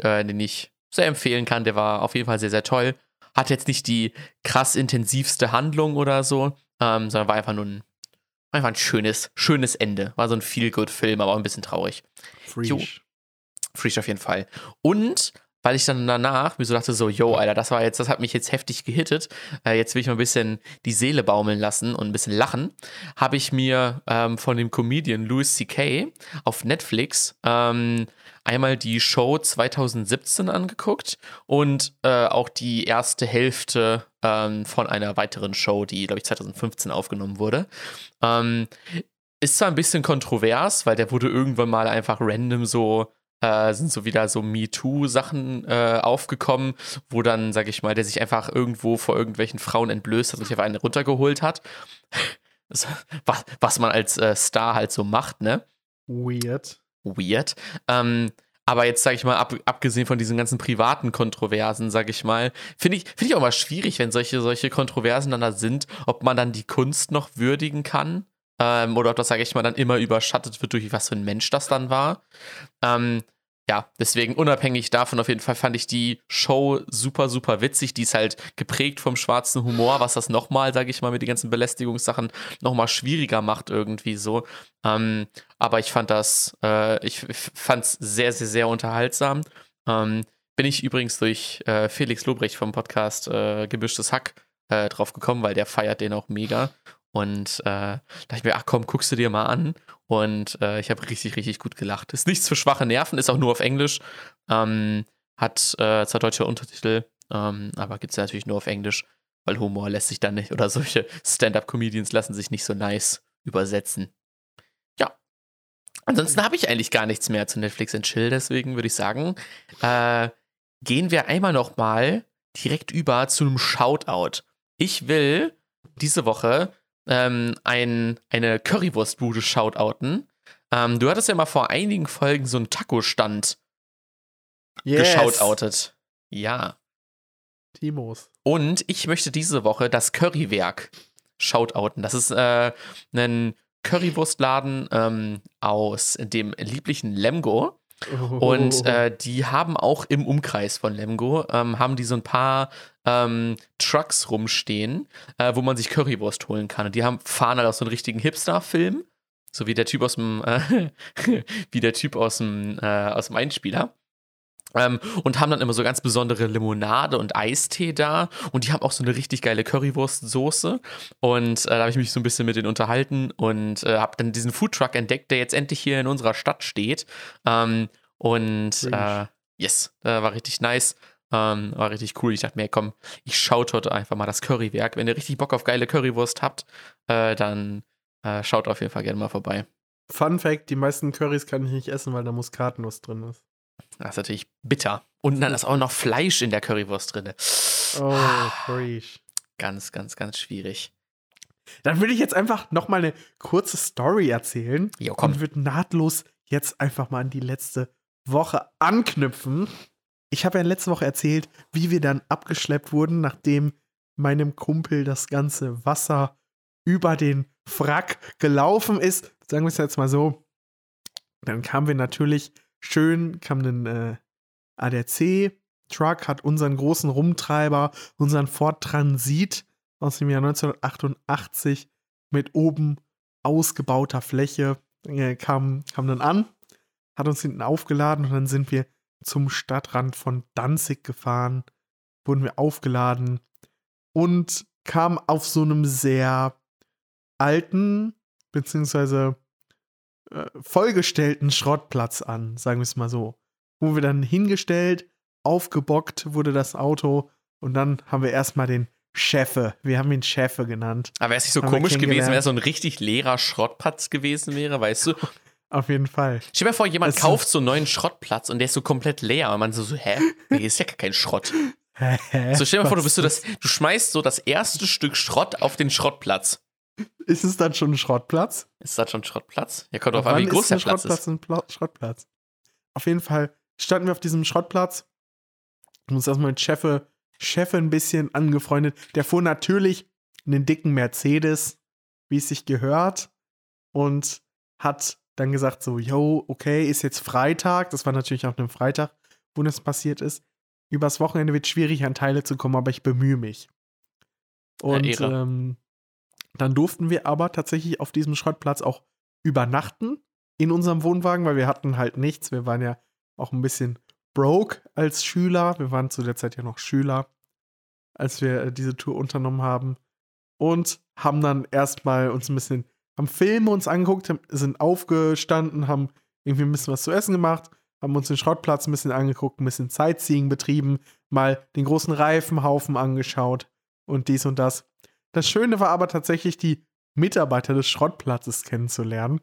äh, den ich sehr empfehlen kann. Der war auf jeden Fall sehr, sehr toll. Hat jetzt nicht die krass intensivste Handlung oder so, ähm, sondern war einfach nur ein, einfach ein schönes, schönes Ende. War so ein Feel-Good-Film, aber auch ein bisschen traurig. Fresh. Fresh auf jeden Fall. Und weil ich dann danach mir so dachte, so, yo, Alter, das war jetzt, das hat mich jetzt heftig gehittet. Äh, jetzt will ich mal ein bisschen die Seele baumeln lassen und ein bisschen lachen. Habe ich mir ähm, von dem Comedian Louis C.K. auf Netflix ähm, einmal die Show 2017 angeguckt und äh, auch die erste Hälfte ähm, von einer weiteren Show, die, glaube ich, 2015 aufgenommen wurde. Ähm, ist zwar ein bisschen kontrovers, weil der wurde irgendwann mal einfach random so äh, sind so wieder so MeToo-Sachen äh, aufgekommen, wo dann, sag ich mal, der sich einfach irgendwo vor irgendwelchen Frauen entblößt hat und sich einfach eine runtergeholt hat. Was, was man als äh, Star halt so macht, ne? Weird. Weird. Ähm, aber jetzt, sag ich mal, ab, abgesehen von diesen ganzen privaten Kontroversen, sag ich mal, finde ich, finde ich auch mal schwierig, wenn solche, solche Kontroversen dann da sind, ob man dann die Kunst noch würdigen kann. Ähm, oder ob das, sage ich mal, dann immer überschattet wird durch was für ein Mensch das dann war. Ähm, ja, deswegen unabhängig davon auf jeden Fall fand ich die Show super, super witzig. Die ist halt geprägt vom schwarzen Humor, was das nochmal, sage ich mal, mit den ganzen Belästigungssachen nochmal schwieriger macht irgendwie so. Ähm, aber ich fand das, äh, ich, ich fand es sehr, sehr, sehr unterhaltsam. Ähm, bin ich übrigens durch äh, Felix Lobrecht vom Podcast äh, Gemischtes Hack äh, drauf gekommen, weil der feiert den auch mega. Und äh, dachte ich mir, ach komm, guckst du dir mal an. Und äh, ich habe richtig, richtig gut gelacht. Ist nichts für schwache Nerven, ist auch nur auf Englisch. Ähm, hat äh, zwar deutsche Untertitel, ähm, aber gibt es natürlich nur auf Englisch, weil Humor lässt sich dann nicht, oder solche Stand-up-Comedians lassen sich nicht so nice übersetzen. Ja. Ansonsten habe ich eigentlich gar nichts mehr zu Netflix and Chill, deswegen würde ich sagen, äh, gehen wir einmal noch mal direkt über zu einem Shoutout. Ich will diese Woche ähm, ein, eine Currywurstbude shoutouten. Ähm, du hattest ja mal vor einigen Folgen so einen Taco-Stand geshoutoutet. Ja. Timos. Und ich möchte diese Woche das Currywerk shoutouten. Das ist äh, ein Currywurstladen ähm, aus dem lieblichen Lemgo. Und äh, die haben auch im Umkreis von Lemgo, ähm, haben die so ein paar ähm, Trucks rumstehen, äh, wo man sich Currywurst holen kann. Und die haben, fahren halt auch so einen richtigen Hipster-Film, so wie der Typ aus dem, äh, wie der Typ aus dem, äh, aus dem Einspieler. Ähm, und haben dann immer so ganz besondere Limonade und Eistee da. Und die haben auch so eine richtig geile Currywurstsoße. Und äh, da habe ich mich so ein bisschen mit denen unterhalten und äh, habe dann diesen Foodtruck entdeckt, der jetzt endlich hier in unserer Stadt steht. Ähm, und äh, yes, äh, war richtig nice. Ähm, war richtig cool. Ich dachte mir, komm, ich schaut heute einfach mal das Currywerk. Wenn ihr richtig Bock auf geile Currywurst habt, äh, dann äh, schaut auf jeden Fall gerne mal vorbei. Fun Fact: Die meisten Currys kann ich nicht essen, weil da Muskatnuss drin ist. Das ist natürlich bitter. Und dann ist auch noch Fleisch in der Currywurst drin. Oh, Ah. fresh. Ganz, ganz, ganz schwierig. Dann würde ich jetzt einfach noch mal eine kurze Story erzählen. Jo, komm. Und würde nahtlos jetzt einfach mal an die letzte Woche anknüpfen. Ich habe ja letzte Woche erzählt, wie wir dann abgeschleppt wurden, nachdem meinem Kumpel das ganze Wasser über den Wrack gelaufen ist. Sagen wir es jetzt mal so. Dann kamen wir natürlich schön, kam ein äh, ADAC-Truck, hat unseren großen Rumtreiber, unseren Ford Transit aus dem Jahr 1988 mit oben ausgebauter Fläche, äh, kam, kam dann an, hat uns hinten aufgeladen und dann sind wir zum Stadtrand von Danzig gefahren, wurden wir aufgeladen und kam auf so einem sehr alten, beziehungsweise äh, vollgestellten Schrottplatz an, sagen wir es mal so. Wo wir dann hingestellt, aufgebockt wurde das Auto und dann haben wir erstmal den Chefe, wir haben ihn Chefe genannt. Aber wäre es nicht so Haben komisch gewesen, wenn es so ein richtig leerer Schrottplatz gewesen wäre, weißt du? Auf jeden Fall. Stell dir mal vor, jemand Es- kauft so einen neuen Schrottplatz und der ist so komplett leer und man so, so hä? Nee, ist ja gar kein Schrott. So stell dir mal vor, du bist so das, du schmeißt so das erste Stück Schrott auf den Schrottplatz. Ist es dann schon ein Schrottplatz? Ist das schon Schrottplatz? Ja, kommt drauf an, wie groß ist der ein Platz Schrottplatz ist. ein Pla Schrottplatz? Auf jeden Fall standen wir auf diesem Schrottplatz. Haben uns erstmal mit Chefe, Chefe ein bisschen angefreundet. Der fuhr natürlich einen dicken Mercedes, wie es sich gehört. Und hat dann gesagt so, yo, okay, ist jetzt Freitag. Das war natürlich auch ein Freitag, wo das passiert ist. Übers Wochenende wird schwierig, an Teile zu kommen, aber ich bemühe mich. Und Ehre. ähm, dann durften wir aber tatsächlich auf diesem Schrottplatz auch übernachten in unserem Wohnwagen, weil wir hatten halt nichts. Wir waren ja auch ein bisschen broke als Schüler. Wir waren zu der Zeit ja noch Schüler, als wir äh, diese Tour unternommen haben. Und haben dann erstmal uns ein bisschen, haben Filme uns angeguckt, sind aufgestanden, haben irgendwie ein bisschen was zu essen gemacht, haben uns den Schrottplatz ein bisschen angeguckt, ein bisschen Sightseeing betrieben, mal den großen Reifenhaufen angeschaut und dies und das. Das Schöne war aber tatsächlich, die Mitarbeiter des Schrottplatzes kennenzulernen.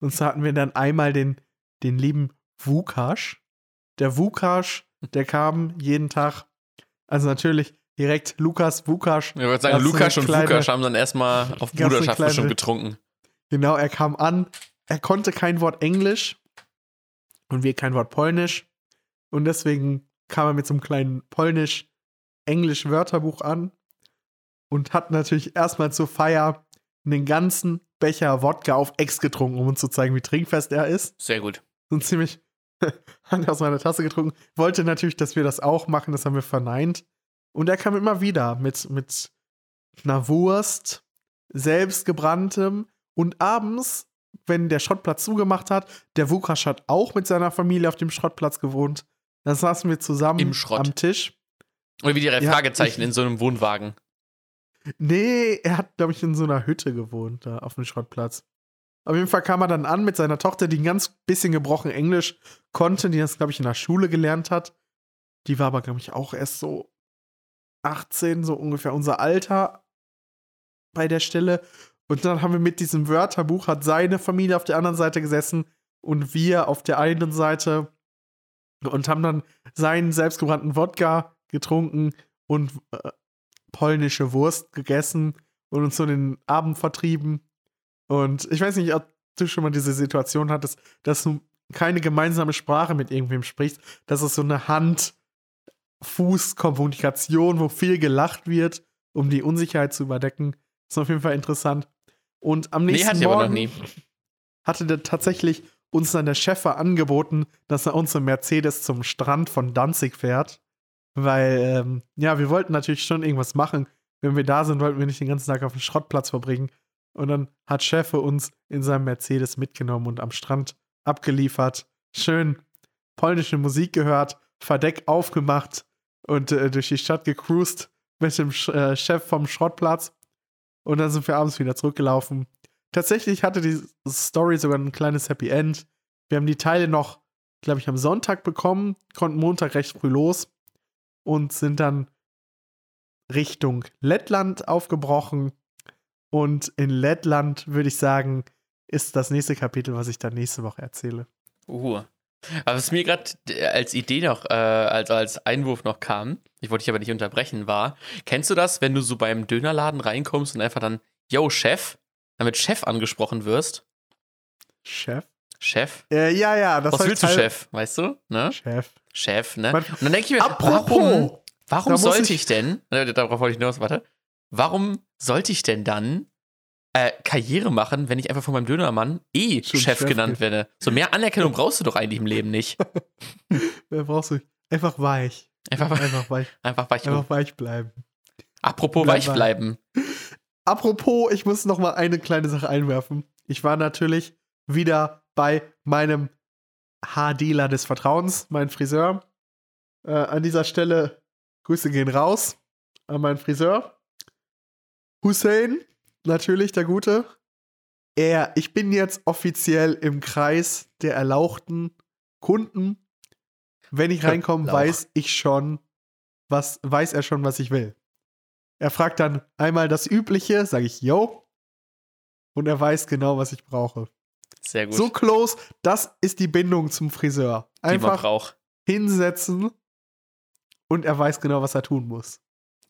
Und so hatten wir dann einmal den, den lieben Wukasch. Der Wukasch, der kam jeden Tag, also natürlich direkt Lukas Wukasch. Ich würde sagen, Lukas und kleine- Lukas haben dann erstmal auf Bruderschaft kleine- schon getrunken. Genau, er kam an, er konnte kein Wort Englisch und wir kein Wort Polnisch. Und deswegen kam er mit so einem kleinen Polnisch-Englisch-Wörterbuch an und hat natürlich erstmal zur Feier einen ganzen Becher Wodka auf Ex getrunken, um uns zu zeigen, wie trinkfest er ist. Sehr gut. Und ziemlich hat aus meiner Tasse getrunken. Wollte natürlich, dass wir das auch machen, das haben wir verneint. Und er kam immer wieder mit, mit einer Wurst, selbstgebranntem und abends, wenn der Schrottplatz zugemacht hat, der Wukasch hat auch mit seiner Familie auf dem Schrottplatz gewohnt. Da saßen wir zusammen am Tisch. Oder wie die drei Ja, Fragezeichen ich- in so einem Wohnwagen. Nee, er hat, glaube ich, in so einer Hütte gewohnt, da auf dem Schrottplatz. Auf jeden Fall kam er dann an mit seiner Tochter, die ein ganz bisschen gebrochen Englisch konnte, die das, glaube ich, in der Schule gelernt hat. Die war aber, glaube ich, auch erst so 18, so ungefähr unser Alter bei der Stelle. Und dann haben wir mit diesem Wörterbuch, hat seine Familie auf der anderen Seite gesessen und wir auf der einen Seite und haben dann seinen selbstgebrannten Wodka getrunken und äh, polnische Wurst gegessen und uns so den Abend vertrieben. Und ich weiß nicht, ob du schon mal diese Situation hattest, dass du keine gemeinsame Sprache mit irgendwem sprichst. Das ist so eine Hand-Fuß-Kommunikation, wo viel gelacht wird, um die Unsicherheit zu überdecken. ist auf jeden Fall interessant. Und am Nee, nächsten noch Morgen hatte der tatsächlich uns dann der Chef angeboten, dass er uns im Mercedes zum Strand von Danzig fährt. Weil, ähm, ja, wir wollten natürlich schon irgendwas machen. Wenn wir da sind, wollten wir nicht den ganzen Tag auf dem Schrottplatz verbringen. Und dann hat Chef uns in seinem Mercedes mitgenommen und am Strand abgeliefert. Schön polnische Musik gehört, Verdeck aufgemacht und äh, durch die Stadt gecruised mit dem Sch äh, Chef vom Schrottplatz. Und dann sind wir abends wieder zurückgelaufen. Tatsächlich hatte die Story sogar ein kleines Happy End. Wir haben die Teile noch, glaube ich, am Sonntag bekommen, konnten Montag recht früh los und sind dann Richtung Lettland aufgebrochen. Und in Lettland würde ich sagen, ist das nächste Kapitel, was ich dann nächste Woche erzähle. Uh. Aber was mir gerade als Idee noch, äh, also als Einwurf noch kam, ich wollte dich aber nicht unterbrechen, war, kennst du das, wenn du so beim Dönerladen reinkommst und einfach dann, yo, Chef, damit Chef angesprochen wirst? Chef? Chef? Äh, ja, ja. Das Was willst du, Chef? Weißt du? Ne? Chef. Chef, ne? und dann denke ich mir, Apropos, warum, warum sollte ich, ich denn, äh, darauf wollte ich nur warte, warum sollte ich denn dann äh, Karriere machen, wenn ich einfach von meinem Dönermann eh Chef, Chef, genannt geht. werde. So mehr Anerkennung brauchst du doch eigentlich im Leben nicht. Mehr brauchst du einfach weich. Einfach, einfach weich. Einfach weich, einfach weich bleiben. Apropos Bleib weich bleiben. Apropos, ich muss noch mal eine kleine Sache einwerfen. Ich war natürlich wieder bei meinem Haardealer des Vertrauens, mein Friseur. Äh, an dieser Stelle Grüße gehen raus an meinen Friseur. Hussein, natürlich der Gute. Er, ich bin jetzt offiziell im Kreis der erlauchten Kunden. Wenn ich reinkomme, weiß ich schon, was, weiß er schon, was ich will. Er fragt dann einmal das Übliche, sage ich, yo. Und er weiß genau, was ich brauche. Sehr gut. So close, das ist die Bindung zum Friseur. Einfach hinsetzen und er weiß genau, was er tun muss.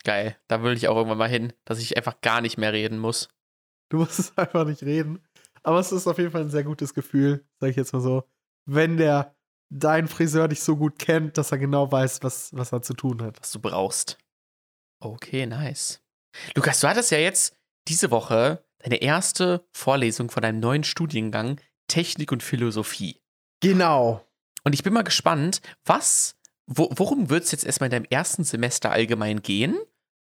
Geil. Da will ich auch irgendwann mal hin, dass ich einfach gar nicht mehr reden muss. Du musst es einfach nicht reden. Aber es ist auf jeden Fall ein sehr gutes Gefühl, sag ich jetzt mal so. Wenn der dein Friseur dich so gut kennt, dass er genau weiß, was, was er zu tun hat. Was du brauchst. Okay, nice. Lukas, du hattest ja jetzt diese Woche deine erste Vorlesung von deinem neuen Studiengang Technik und Philosophie. Genau. Und ich bin mal gespannt, was, wo, worum wird es jetzt erstmal in deinem ersten Semester allgemein gehen?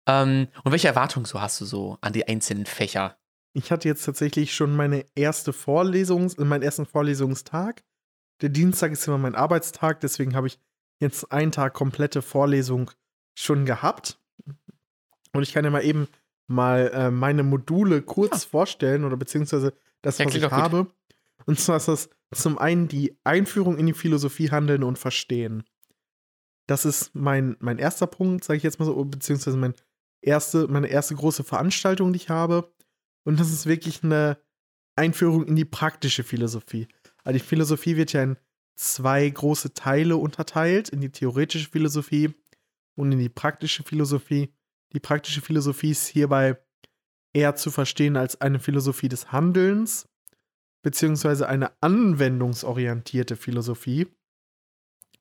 Ähm, und welche Erwartungen so hast du so an die einzelnen Fächer? Ich hatte jetzt tatsächlich schon meine erste Vorlesung, meinen ersten Vorlesungstag. Der Dienstag ist immer mein Arbeitstag, deswegen habe ich jetzt einen Tag komplette Vorlesung schon gehabt. Und ich kann ja mal eben mal äh, meine Module kurz ah. vorstellen oder beziehungsweise das, ja, was ich habe. Gut. Und zwar ist das zum einen die Einführung in die Philosophie Handeln und Verstehen. Das ist mein, mein erster Punkt, sage ich jetzt mal so, beziehungsweise mein erste, meine erste große Veranstaltung, die ich habe. Und das ist wirklich eine Einführung in die praktische Philosophie. Also die Philosophie wird ja in zwei große Teile unterteilt, in die theoretische Philosophie und in die praktische Philosophie. Die praktische Philosophie ist hierbei eher zu verstehen als eine Philosophie des Handelns, beziehungsweise eine anwendungsorientierte Philosophie,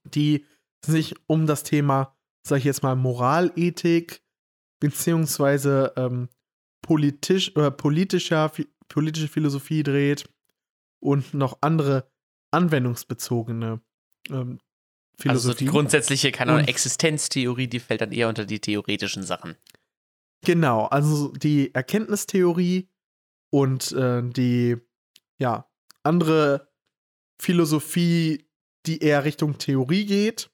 die sich um das Thema, sag ich jetzt mal, Moralethik, beziehungsweise ähm, politisch, äh, politischer, politische Philosophie dreht und noch andere anwendungsbezogene ähm, Philosophie. Also die grundsätzliche, keine Ahnung, Existenztheorie, die fällt dann eher unter die theoretischen Sachen. Genau, also die Erkenntnistheorie und äh, die, ja, andere Philosophie, die eher Richtung Theorie geht,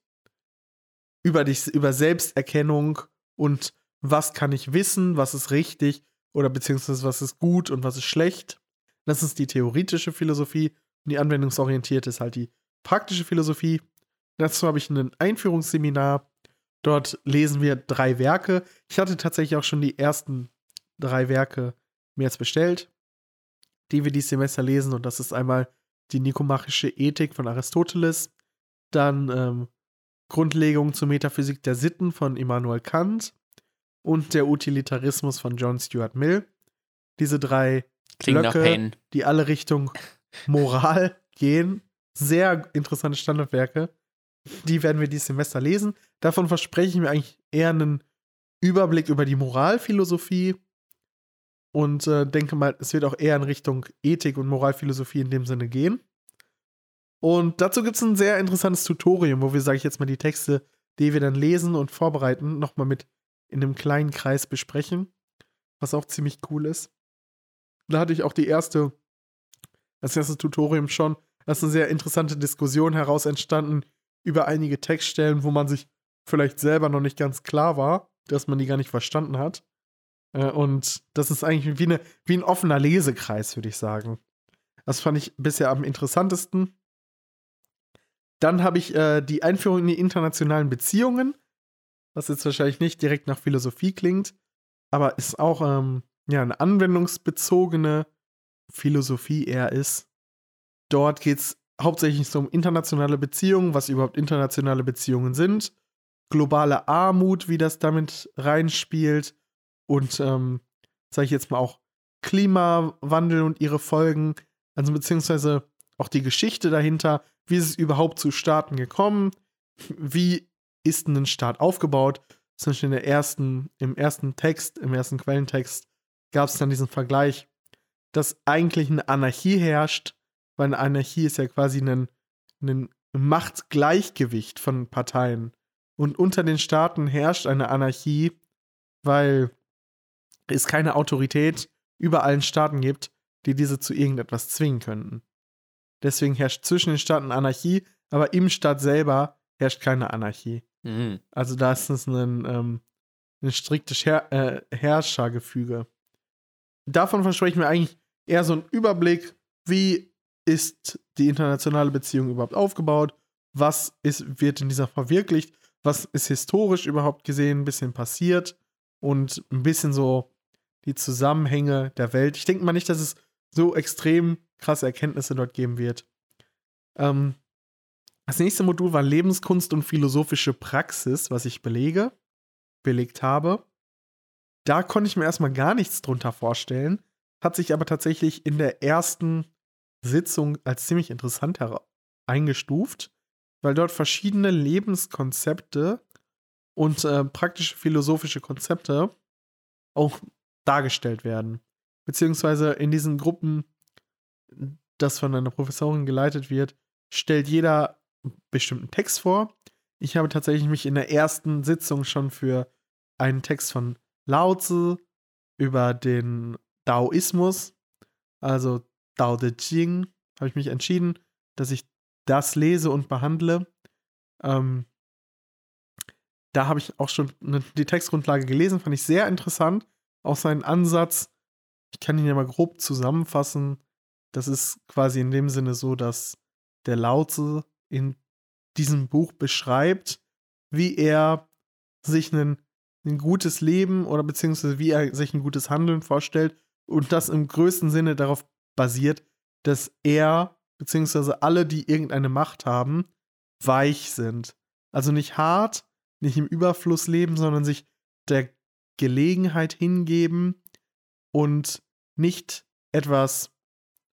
über, die, über Selbsterkennung und was kann ich wissen, was ist richtig oder beziehungsweise was ist gut und was ist schlecht. Das ist die theoretische Philosophie und die anwendungsorientierte ist halt die praktische Philosophie. Dazu habe ich ein Einführungsseminar. Dort lesen wir drei Werke. Ich hatte tatsächlich auch schon die ersten drei Werke mir jetzt bestellt, die wir dieses Semester lesen. Und das ist einmal die nikomachische Ethik von Aristoteles, dann ähm, Grundlegung zur Metaphysik der Sitten von Immanuel Kant und der Utilitarismus von John Stuart Mill. Diese drei Klingt Blöcke, die alle Richtung Moral gehen. Sehr interessante Standardwerke. Die werden wir dieses Semester lesen. Davon verspreche ich mir eigentlich eher einen Überblick über die Moralphilosophie und äh, denke mal, es wird auch eher in Richtung Ethik und Moralphilosophie in dem Sinne gehen. Und dazu gibt es ein sehr interessantes Tutorium, wo wir, sage ich jetzt mal, die Texte, die wir dann lesen und vorbereiten, nochmal mit in einem kleinen Kreis besprechen, was auch ziemlich cool ist. Da hatte ich auch die erste, das erste Tutorium schon, da ist eine sehr interessante Diskussion heraus entstanden über einige Textstellen, wo man sich vielleicht selber noch nicht ganz klar war, dass man die gar nicht verstanden hat. Äh, und das ist eigentlich wie, eine, wie ein offener Lesekreis, würde ich sagen. Das fand ich bisher am interessantesten. Dann habe ich äh, die Einführung in die internationalen Beziehungen, was jetzt wahrscheinlich nicht direkt nach Philosophie klingt, aber ist auch ähm, ja, eine anwendungsbezogene Philosophie eher ist. Dort geht es hauptsächlich so um internationale Beziehungen, was überhaupt internationale Beziehungen sind, globale Armut, wie das damit reinspielt. Und, ähm, sage ich jetzt mal auch, Klimawandel und ihre Folgen, also beziehungsweise auch die Geschichte dahinter, wie ist es überhaupt zu Staaten gekommen, wie ist ein Staat aufgebaut. Zum Beispiel in der ersten, im ersten Text, im ersten Quellentext gab es dann diesen Vergleich, dass eigentlich eine Anarchie herrscht, weil eine Anarchie ist ja quasi ein, ein Machtgleichgewicht von Parteien. Und unter den Staaten herrscht eine Anarchie, weil es keine Autorität über allen Staaten gibt, die diese zu irgendetwas zwingen könnten. Deswegen herrscht zwischen den Staaten Anarchie, aber im Staat selber herrscht keine Anarchie. Mhm. Also da ist es ein, ähm, ein striktes Her äh, Herrschergefüge. Davon versprechen wir eigentlich eher so einen Überblick, wie ist die internationale Beziehung überhaupt aufgebaut, was ist, wird in dieser verwirklicht, was ist historisch überhaupt gesehen ein bisschen passiert und ein bisschen so die Zusammenhänge der Welt. Ich denke mal nicht, dass es so extrem krasse Erkenntnisse dort geben wird. Ähm, das nächste Modul war Lebenskunst und philosophische Praxis, was ich belege, belegt habe. Da konnte ich mir erstmal gar nichts drunter vorstellen, hat sich aber tatsächlich in der ersten Sitzung als ziemlich interessant eingestuft, weil dort verschiedene Lebenskonzepte und äh, praktische philosophische Konzepte auch dargestellt werden. Beziehungsweise in diesen Gruppen das von einer Professorin geleitet wird, stellt jeder einen bestimmten Text vor. Ich habe tatsächlich mich in der ersten Sitzung schon für einen Text von Lao Tzu über den Daoismus, also Dao De Jing, habe ich mich entschieden, dass ich das lese und behandle. Ähm, da habe ich auch schon die Textgrundlage gelesen, fand ich sehr interessant. Auch seinen Ansatz, ich kann ihn ja mal grob zusammenfassen, das ist quasi in dem Sinne so, dass der Lautze in diesem Buch beschreibt, wie er sich ein, ein gutes Leben oder beziehungsweise wie er sich ein gutes Handeln vorstellt und das im größten Sinne darauf basiert, dass er beziehungsweise alle, die irgendeine Macht haben, weich sind. Also nicht hart, nicht im Überfluss leben, sondern sich der Gelegenheit hingeben und nicht etwas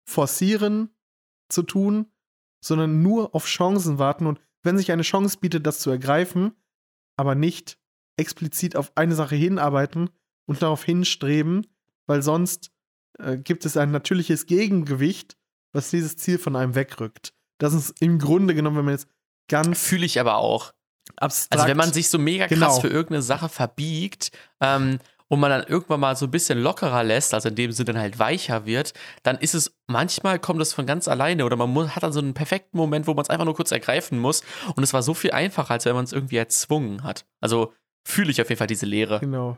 forcieren zu tun, sondern nur auf Chancen warten und wenn sich eine Chance bietet, das zu ergreifen, aber nicht explizit auf eine Sache hinarbeiten und darauf hinstreben, weil sonst äh, gibt es ein natürliches Gegengewicht, was dieses Ziel von einem wegrückt. Das ist im Grunde genommen, wenn man jetzt ganz. Fühle ich aber auch. Abstrakt. Also, wenn man sich so mega krass genau. für irgendeine Sache verbiegt ähm, und man dann irgendwann mal so ein bisschen lockerer lässt, also in dem Sinne dann halt weicher wird, dann ist es, manchmal kommt das von ganz alleine oder man muss, hat dann so einen perfekten Moment, wo man es einfach nur kurz ergreifen muss und es war so viel einfacher, als wenn man es irgendwie erzwungen hat. Also fühle ich auf jeden Fall diese Lehre. Genau.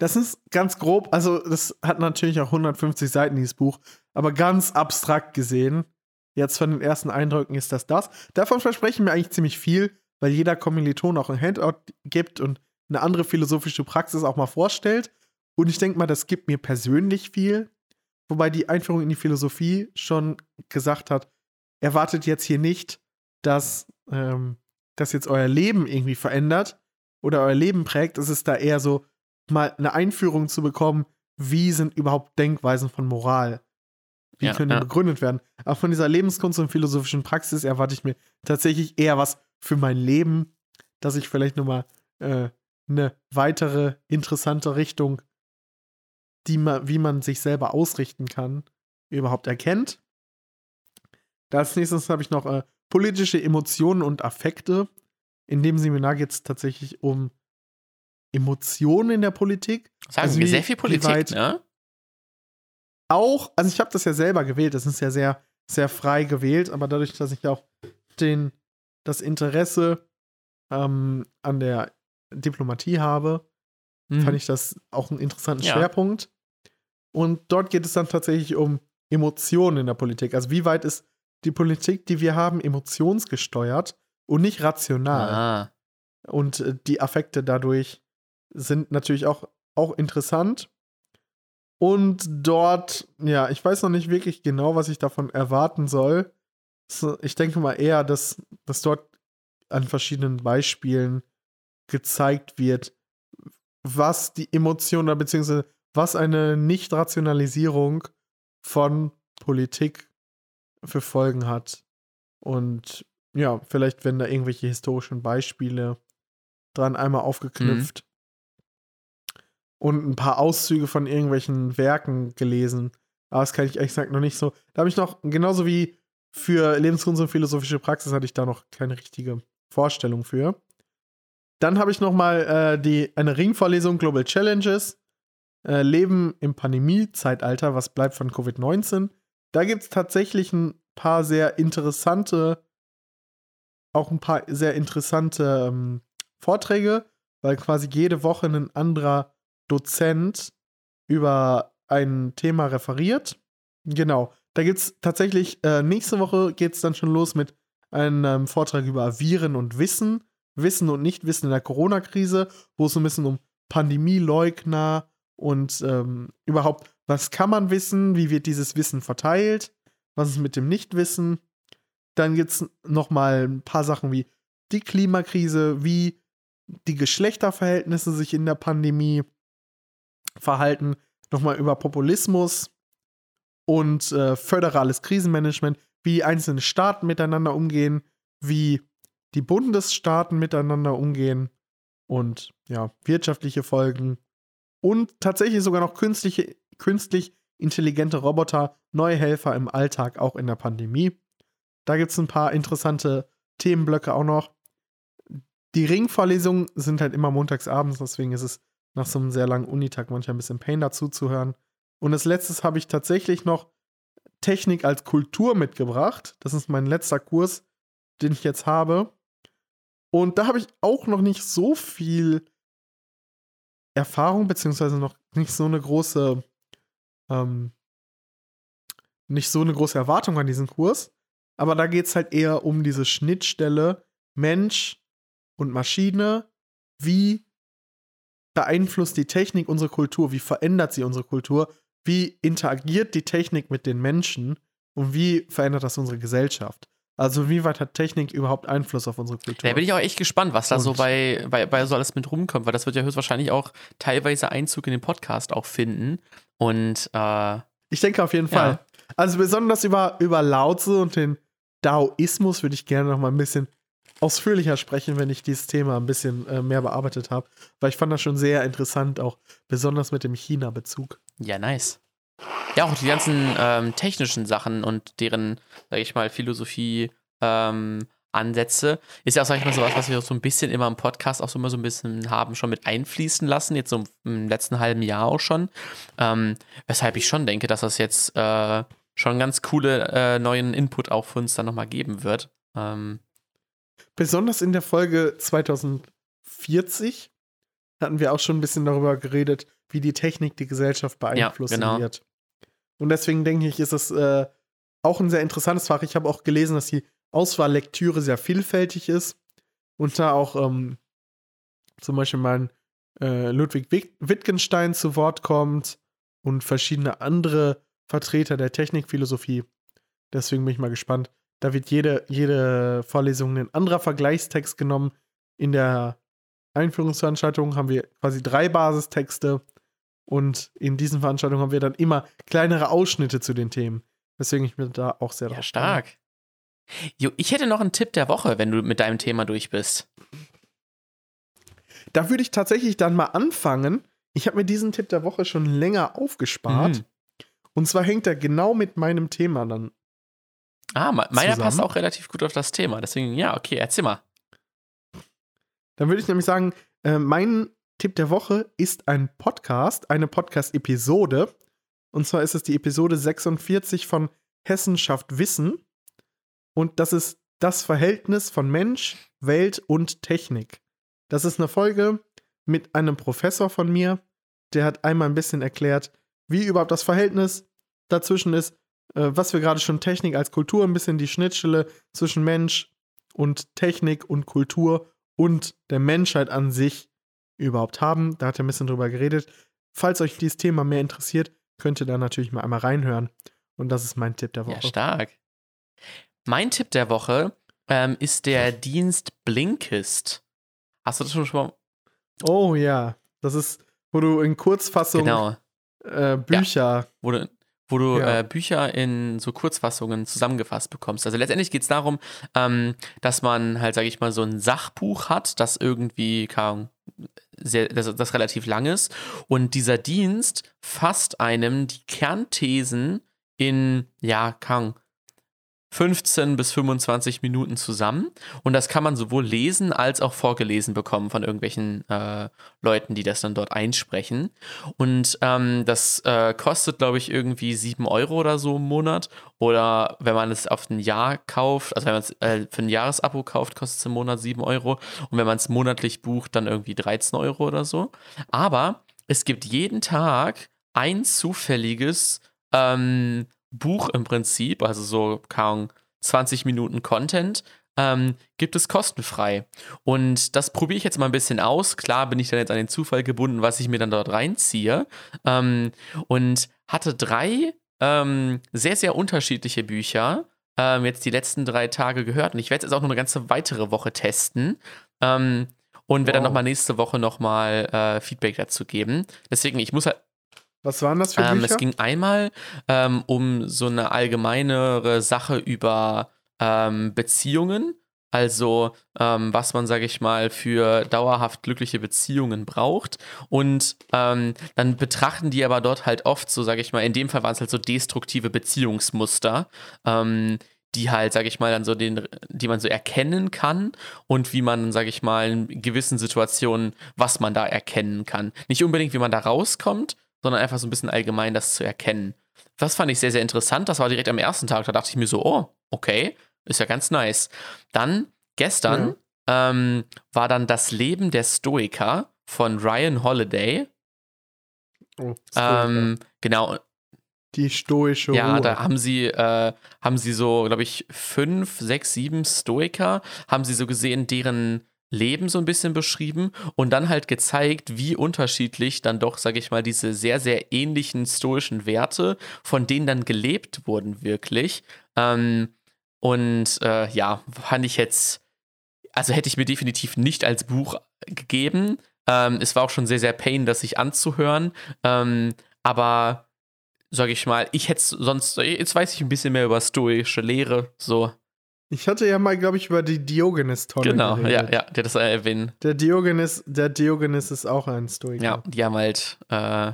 Das ist ganz grob, also das hat natürlich auch 150 Seiten, dieses Buch, aber ganz abstrakt gesehen, jetzt von den ersten Eindrücken ist das das. Davon versprechen wir eigentlich ziemlich viel, weil jeder Kommiliton auch ein Handout gibt und eine andere philosophische Praxis auch mal vorstellt. Und ich denke mal, das gibt mir persönlich viel. Wobei die Einführung in die Philosophie schon gesagt hat, erwartet jetzt hier nicht, dass ähm, das jetzt euer Leben irgendwie verändert oder euer Leben prägt. Es ist da eher so, mal eine Einführung zu bekommen, wie sind überhaupt Denkweisen von Moral? Wie ja, können die ja. begründet werden? Aber von dieser Lebenskunst und philosophischen Praxis erwarte ich mir tatsächlich eher was für mein Leben, dass ich vielleicht nochmal äh, eine weitere interessante Richtung, die man, wie man sich selber ausrichten kann, überhaupt erkennt. als nächstes habe ich noch äh, politische Emotionen und Affekte. In dem Seminar geht es tatsächlich um Emotionen in der Politik. Sagen Also wir sehr viel Politik, ne? Auch, also ich habe das ja selber gewählt, das ist ja sehr, sehr frei gewählt, aber dadurch, dass ich auch den, das Interesse ähm, an der Diplomatie habe, fand ich das auch einen interessanten Mhm. Ja. Schwerpunkt. Und dort geht es dann tatsächlich um Emotionen in der Politik. Also wie weit ist die Politik, die wir haben, emotionsgesteuert und nicht rational. Ah. Und äh, die Affekte dadurch sind natürlich auch, auch interessant. Und dort, ja, ich weiß noch nicht wirklich genau, was ich davon erwarten soll. So, Ich denke mal eher, dass, dass dort an verschiedenen Beispielen gezeigt wird, was die Emotionen oder beziehungsweise was eine Nicht-Rationalisierung von Politik für Folgen hat. Und ja, vielleicht werden da irgendwelche historischen Beispiele dran einmal aufgeknüpft. Und ein paar Auszüge von irgendwelchen Werken gelesen. Aber das kann ich ehrlich gesagt noch nicht so. Da habe ich noch, genauso wie für Lebenskunst und philosophische Praxis, hatte ich da noch keine richtige Vorstellung für. Dann habe ich noch mal äh, die, eine Ringvorlesung Global Challenges. Äh, Leben im Pandemie-Zeitalter, was bleibt von Covid-19. Da gibt es tatsächlich ein paar sehr interessante, auch ein paar sehr interessante ähm, Vorträge, weil quasi jede Woche ein anderer Dozent über ein Thema referiert. Genau. Da gibt es tatsächlich, äh, nächste Woche geht es dann schon los mit einem Vortrag über Viren und Wissen, Wissen und Nichtwissen in der Corona-Krise, wo es so ein bisschen um Pandemieleugner und ähm, überhaupt, was kann man wissen, wie wird dieses Wissen verteilt, was ist mit dem Nichtwissen. Dann gibt es nochmal ein paar Sachen wie die Klimakrise, wie die Geschlechterverhältnisse sich in der Pandemie verhalten, nochmal über Populismus und äh, föderales Krisenmanagement, wie einzelne Staaten miteinander umgehen, wie die Bundesstaaten miteinander umgehen und ja, wirtschaftliche Folgen und tatsächlich sogar noch künstliche, künstlich intelligente Roboter, neue Helfer im Alltag, auch in der Pandemie. Da gibt es ein paar interessante Themenblöcke auch noch. Die Ringvorlesungen sind halt immer montags abends, deswegen ist es nach so einem sehr langen Unitag manchmal ein bisschen Pain dazu zu hören. Und als letztes habe ich tatsächlich noch Technik als Kultur mitgebracht. Das ist mein letzter Kurs, den ich jetzt habe. Und da habe ich auch noch nicht so viel Erfahrung, beziehungsweise noch nicht so eine große, ähm, nicht so eine große Erwartung an diesen Kurs. Aber da geht es halt eher um diese Schnittstelle Mensch und Maschine. Wie beeinflusst die Technik unsere Kultur? Wie verändert sie unsere Kultur? Wie interagiert die Technik mit den Menschen? Und wie verändert das unsere Gesellschaft? Also, wie weit hat Technik überhaupt Einfluss auf unsere Kultur? Da bin ich auch echt gespannt, was da so Und- bei, bei, bei so alles mit rumkommt, weil das wird ja höchstwahrscheinlich auch teilweise Einzug in den Podcast auch finden. Und äh, Ich denke auf jeden Fall. Also besonders über, über Laozi und den Daoismus würde ich gerne noch mal ein bisschen ausführlicher sprechen, wenn ich dieses Thema ein bisschen äh, mehr bearbeitet habe. Weil ich fand das schon sehr interessant, auch besonders mit dem China-Bezug. ja, nice. Ja, auch die ganzen ähm, technischen Sachen und deren, sag ich mal, Philosophie, ähm, Ansätze, ist ja auch, sag ich mal, sowas, was wir auch so ein bisschen immer im Podcast auch so immer so ein bisschen haben schon mit einfließen lassen, jetzt so im letzten halben Jahr auch schon. Ähm, weshalb ich schon denke, dass das jetzt äh, schon ganz coole äh, neuen Input auch für uns dann nochmal geben wird. Ähm, Besonders in der Folge 2040 hatten wir auch schon ein bisschen darüber geredet, wie die Technik die Gesellschaft beeinflussen genau. wird. Und deswegen denke ich, ist es äh, auch ein sehr interessantes Fach. Ich habe auch gelesen, dass die Auswahllektüre sehr vielfältig ist und da auch ähm, zum Beispiel mal äh, Ludwig Witt- Wittgenstein zu Wort kommt und verschiedene andere Vertreter der Technikphilosophie. Deswegen bin ich mal gespannt. Da wird jede, jede Vorlesung ein anderer Vergleichstext genommen. In der Einführungsveranstaltung haben wir quasi drei Basistexte und in diesen Veranstaltungen haben wir dann immer kleinere Ausschnitte zu den Themen. Deswegen ich bin da auch sehr ja, drauf stark. Jo, ich hätte noch einen Tipp der Woche, wenn du mit deinem Thema durch bist. Da würde ich tatsächlich dann mal anfangen. Ich habe mir diesen Tipp der Woche schon länger aufgespart. Mhm. Und zwar hängt er genau mit meinem Thema dann Ah, me- meiner Zusammen? passt auch relativ gut auf das Thema. Deswegen, ja, okay, erzähl mal. Dann würde ich nämlich sagen, äh, mein Tipp der Woche ist ein Podcast, eine Podcast-Episode. Und zwar ist es die Episode 46 von Hessen schafft Wissen. Und das ist das Verhältnis von Mensch, Welt und Technik. Das ist eine Folge mit einem Professor von mir, der hat einmal ein bisschen erklärt, wie überhaupt das Verhältnis dazwischen ist, was wir gerade schon Technik als Kultur, ein bisschen die Schnittstelle zwischen Mensch und Technik und Kultur und der Menschheit an sich überhaupt haben. Da hat er ein bisschen drüber geredet. Falls euch dieses Thema mehr interessiert, könnt ihr da natürlich mal einmal reinhören. Und das ist mein Tipp der Ja, Woche. stark. Mein Tipp der Woche ähm, ist der Dienst Blinkist. Hast du das schon mal? oh ja, das ist, wo du in Kurzfassung Genau. äh, Bücher. Wo du, wo du Ja. äh, Bücher in so Kurzfassungen zusammengefasst bekommst. Also letztendlich geht es darum, ähm, dass man halt, sage ich mal, so ein Sachbuch hat, das irgendwie keine Ahnung, sehr, das, das relativ lang ist. Und dieser Dienst fasst einem die Kernthesen in, ja, Ahnung, 15 bis 25 Minuten zusammen. Und das kann man sowohl lesen als auch vorgelesen bekommen von irgendwelchen äh, Leuten, die das dann dort einsprechen. Und ähm, das äh, kostet, glaube ich, irgendwie 7 Euro oder so im Monat. Oder wenn man es auf ein Jahr kauft, also wenn man es äh, für ein Jahresabo kauft, kostet es im Monat 7 Euro. Und wenn man es monatlich bucht, dann irgendwie 13 Euro oder so. Aber es gibt jeden Tag ein zufälliges ähm, Buch im Prinzip, also so Ahnung, 20 Minuten Content, ähm, gibt es kostenfrei. Und das probiere ich jetzt mal ein bisschen aus. Klar bin ich dann jetzt an den Zufall gebunden, was ich mir dann dort reinziehe. Ähm, und hatte drei ähm, sehr, sehr unterschiedliche Bücher ähm, jetzt die letzten drei Tage gehört. Und ich werde jetzt auch noch eine ganze weitere Woche testen. Ähm, und werde dann Wow. nochmal nächste Woche nochmal äh, Feedback dazu geben. Deswegen, ich muss halt Was waren das für ähm, Bücher? es ging einmal ähm, um so eine allgemeinere Sache über ähm, Beziehungen. Also, ähm, was man, sage ich mal, für dauerhaft glückliche Beziehungen braucht. Und ähm, dann betrachten die aber dort halt oft so, sage ich mal, in dem Fall waren es halt so destruktive Beziehungsmuster, ähm, die halt, sage ich mal, dann so den, die man so erkennen kann und wie man, sage ich mal, in gewissen Situationen, was man da erkennen kann. Nicht unbedingt, wie man da rauskommt, sondern einfach so ein bisschen allgemein das zu erkennen. Das fand ich sehr, sehr interessant. Das war direkt am ersten Tag. Da dachte ich mir so, oh, okay, ist ja ganz nice. Dann gestern ähm, war dann das Leben der Stoiker von Ryan Holiday. oh. Ähm, genau, die stoische ja, Ruhe. da haben sie, äh, haben sie so, glaube ich, fünf, sechs, sieben Stoiker, haben sie so gesehen, deren Leben so ein bisschen beschrieben und dann halt gezeigt, wie unterschiedlich dann doch, sage ich mal, diese sehr, sehr ähnlichen stoischen Werte, von denen dann gelebt wurden, wirklich. Ähm, und äh, ja, fand ich jetzt, also hätte ich mir definitiv nicht als Buch gegeben. Ähm, es war auch schon sehr, sehr pain, das sich anzuhören. Ähm, aber sage ich mal, ich hätte sonst, jetzt weiß ich ein bisschen mehr über stoische Lehre, so. Ich hatte ja mal, glaube ich, über die Diogenes-Tonne Genau, ja, geredet. ja, der das äh, erwähnen. Der Diogenes, der Diogenes ist auch ein Stoiker. Ja, die haben halt, äh,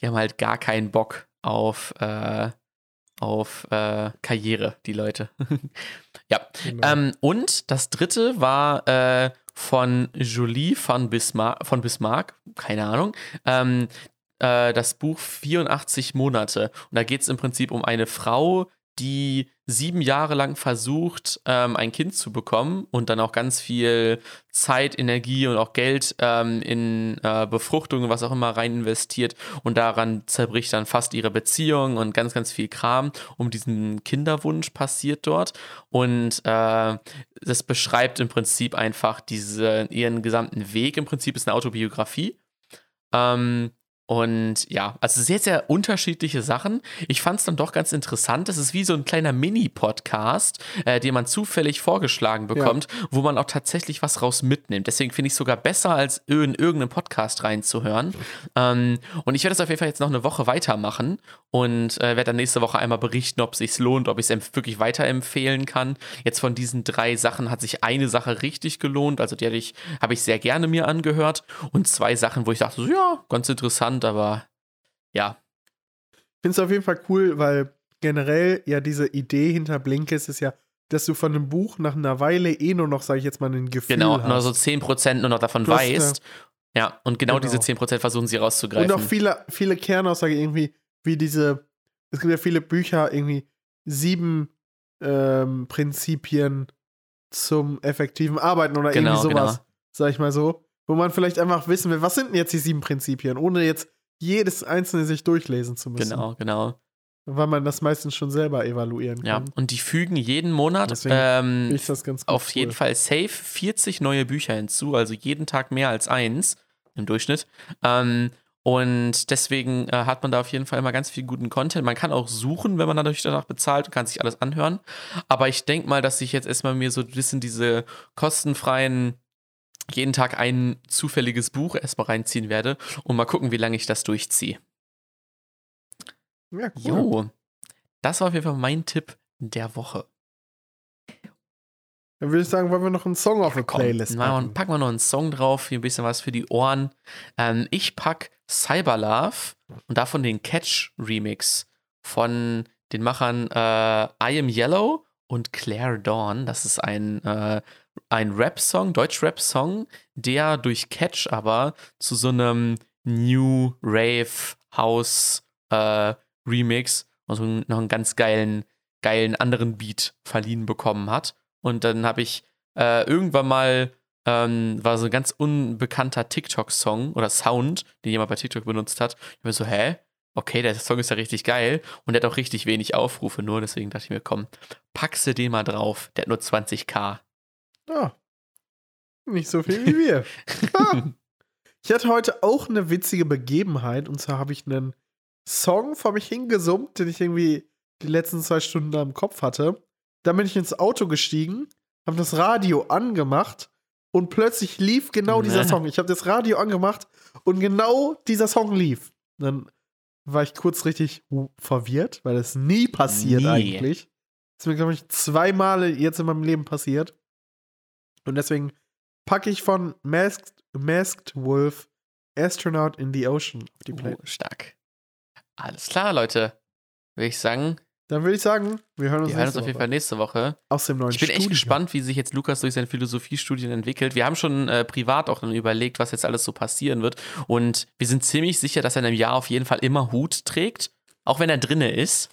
die haben halt gar keinen Bock auf, äh, auf äh, Karriere, die Leute. ja. Genau. Ähm, und das dritte war äh, von Julie von Bismarck, von Bismarck, keine Ahnung. Ähm, äh, das Buch 84 Monate. Und da geht es im Prinzip um eine Frau, die sieben Jahre lang versucht, ähm, ein Kind zu bekommen und dann auch ganz viel Zeit, Energie und auch Geld ähm, in äh, Befruchtung was auch immer rein investiert. Und daran zerbricht dann fast ihre Beziehung und ganz, ganz viel Kram um diesen Kinderwunsch passiert dort. Und äh, das beschreibt im Prinzip einfach diese, ihren gesamten Weg, im Prinzip ist eine Autobiografie. Ähm, und ja, also sehr, sehr unterschiedliche Sachen. Ich fand es dann doch ganz interessant. Es ist wie so ein kleiner Mini-Podcast, äh, den man zufällig vorgeschlagen bekommt, wo man auch tatsächlich was raus mitnimmt. Deswegen finde ich es sogar besser, als in irgendeinen Podcast reinzuhören. Ähm, und ich werde das auf jeden Fall jetzt noch eine Woche weitermachen und äh, werde dann nächste Woche einmal berichten, ob es sich lohnt, ob ich es wirklich weiterempfehlen kann. Jetzt von diesen drei Sachen hat sich eine Sache richtig gelohnt, also die habe ich, sehr gerne mir angehört. Und zwei Sachen, wo ich dachte, so, ja, ganz interessant, aber ja, Ich finde es auf jeden Fall cool, weil generell ja diese Idee hinter Blinkist ist ja, dass du von einem Buch nach einer Weile eh nur noch, sage ich jetzt mal, ein Gefühl Genau, hast. nur so 10% nur noch davon hast, weißt. Ja, und genau, Genau. diese 10% versuchen sie rauszugreifen. Und auch viele, viele Kernaussagen irgendwie, wie diese, es gibt ja viele Bücher, irgendwie sieben ähm, Prinzipien zum effektiven Arbeiten oder Genau, irgendwie sowas, genau. sag ich mal so, wo man vielleicht einfach wissen will, was sind denn jetzt die sieben Prinzipien, ohne jetzt jedes einzelne sich durchlesen zu müssen. Genau, genau. Weil man das meistens schon selber evaluieren Ja, kann. und die fügen jeden Monat ähm, auf cool. jeden Fall safe 40 neue Bücher hinzu, also jeden Tag mehr als eins im Durchschnitt. Ähm, und deswegen äh, hat man da auf jeden Fall immer ganz viel guten Content. Man kann auch suchen, wenn man dadurch danach bezahlt und kann sich alles anhören. Aber ich denke mal, dass ich jetzt erstmal mir so ein bisschen diese kostenfreien, jeden Tag ein zufälliges Buch erstmal reinziehen werde und mal gucken, wie lange ich das durchziehe. Ja, cool. Jo, das war auf jeden Fall mein Tipp der Woche. Dann würde ich sagen, wollen wir noch einen Song auf eine Komm, Playlist machen wir- packen. packen wir noch einen Song drauf, hier ein bisschen was für die Ohren. Ähm, ich pack Cyberlove und davon den Catch Remix von den Machern äh, I Am Yellow und Claire Dawn. Das ist ein, äh, ein Rap-Song, Deutsch-Rap-Song, der durch Catch aber zu so einem New Rave House äh, Remix und so noch einen ganz geilen, geilen anderen Beat verliehen bekommen hat. Und dann habe ich äh, irgendwann mal ähm, war so ein ganz unbekannter TikTok-Song oder Sound, den jemand bei TikTok benutzt hat. Ich war so, hä? Okay, der Song ist ja richtig geil und der hat auch richtig wenig Aufrufe nur, deswegen dachte ich mir, komm, packst du den mal drauf. Der hat nur 20k. Ja. Nicht so viel wie wir. Ich hatte heute auch eine witzige Begebenheit und zwar habe ich einen Song vor mich hingesummt, den ich irgendwie die letzten zwei Stunden da im Kopf hatte. Dann bin ich ins Auto gestiegen, habe das Radio angemacht und plötzlich lief genau dieser. Song. Ich habe das Radio angemacht und genau dieser Song lief. Dann war ich kurz richtig uh, verwirrt, weil das nie passiert Nie. eigentlich. Das ist mir, glaube ich, zweimal jetzt in meinem Leben passiert. Und deswegen packe ich von Masked, Masked Wolf Astronaut in the Ocean auf die Play. Oh, stark. Alles klar, Leute. Würde ich sagen, Dann würde ich sagen, wir hören uns, wir hören uns auf jeden Woche. Fall nächste Woche. aus dem neuen Ich bin echt gespannt, wie sich jetzt Lukas durch seine Philosophiestudien entwickelt. Wir haben schon äh, privat auch dann überlegt, was jetzt alles so passieren wird. Und wir sind ziemlich sicher, dass er in einem Jahr auf jeden Fall immer Hut trägt, auch wenn er drinne ist.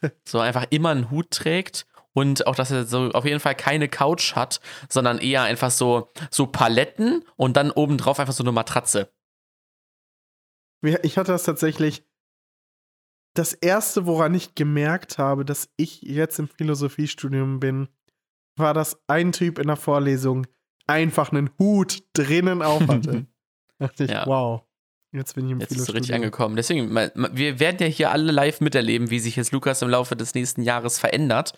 So einfach immer einen Hut trägt. Und auch, dass er so auf jeden Fall keine Couch hat, sondern eher einfach so, so Paletten und dann obendrauf einfach so eine Matratze. Ich hatte das tatsächlich das erste, woran ich gemerkt habe, dass ich jetzt im Philosophiestudium bin, war, dass ein Typ in der Vorlesung einfach einen Hut drinnen auf hatte. dachte ich, Ja. wow. Jetzt bin ich im Jetzt ist richtig angekommen. Deswegen, wir werden ja hier alle live miterleben, wie sich jetzt Lukas im Laufe des nächsten Jahres verändert.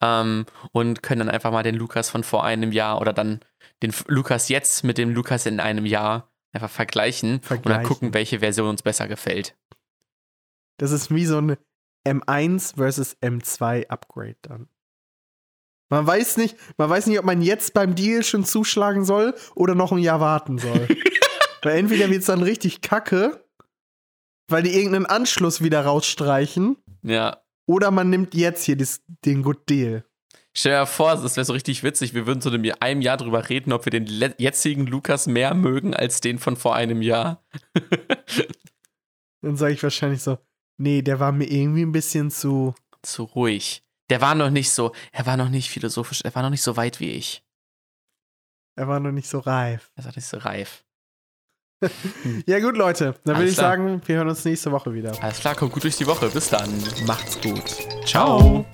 Ähm, und können dann einfach mal den Lukas von vor einem Jahr oder dann den Lukas jetzt mit dem Lukas in einem Jahr einfach vergleichen, und dann Vergleichen. gucken, welche Version uns besser gefällt. Das ist wie so ein M1 versus M2 Upgrade dann. Man weiß nicht, man weiß nicht, ob man jetzt beim Deal schon zuschlagen soll oder noch ein Jahr warten soll. weil entweder wird es dann richtig kacke, weil die irgendeinen Anschluss wieder rausstreichen, Ja. oder man nimmt jetzt hier das, den Good Deal. Stell dir vor, das wäre so richtig witzig. Wir würden so in einem Jahr drüber reden, ob wir den jetzigen Lukas mehr mögen als den von vor einem Jahr. Dann sage ich wahrscheinlich so, nee, der war mir irgendwie ein bisschen zu. Zu ruhig. Der war noch nicht so, er war noch nicht philosophisch, er war noch nicht so weit wie ich. Er war noch nicht so reif. Er war nicht so reif. Ja, gut, Leute. Dann würde ich klar. sagen, wir hören uns nächste Woche wieder. Alles klar, kommt gut durch die Woche. Bis dann. Macht's gut. Ciao.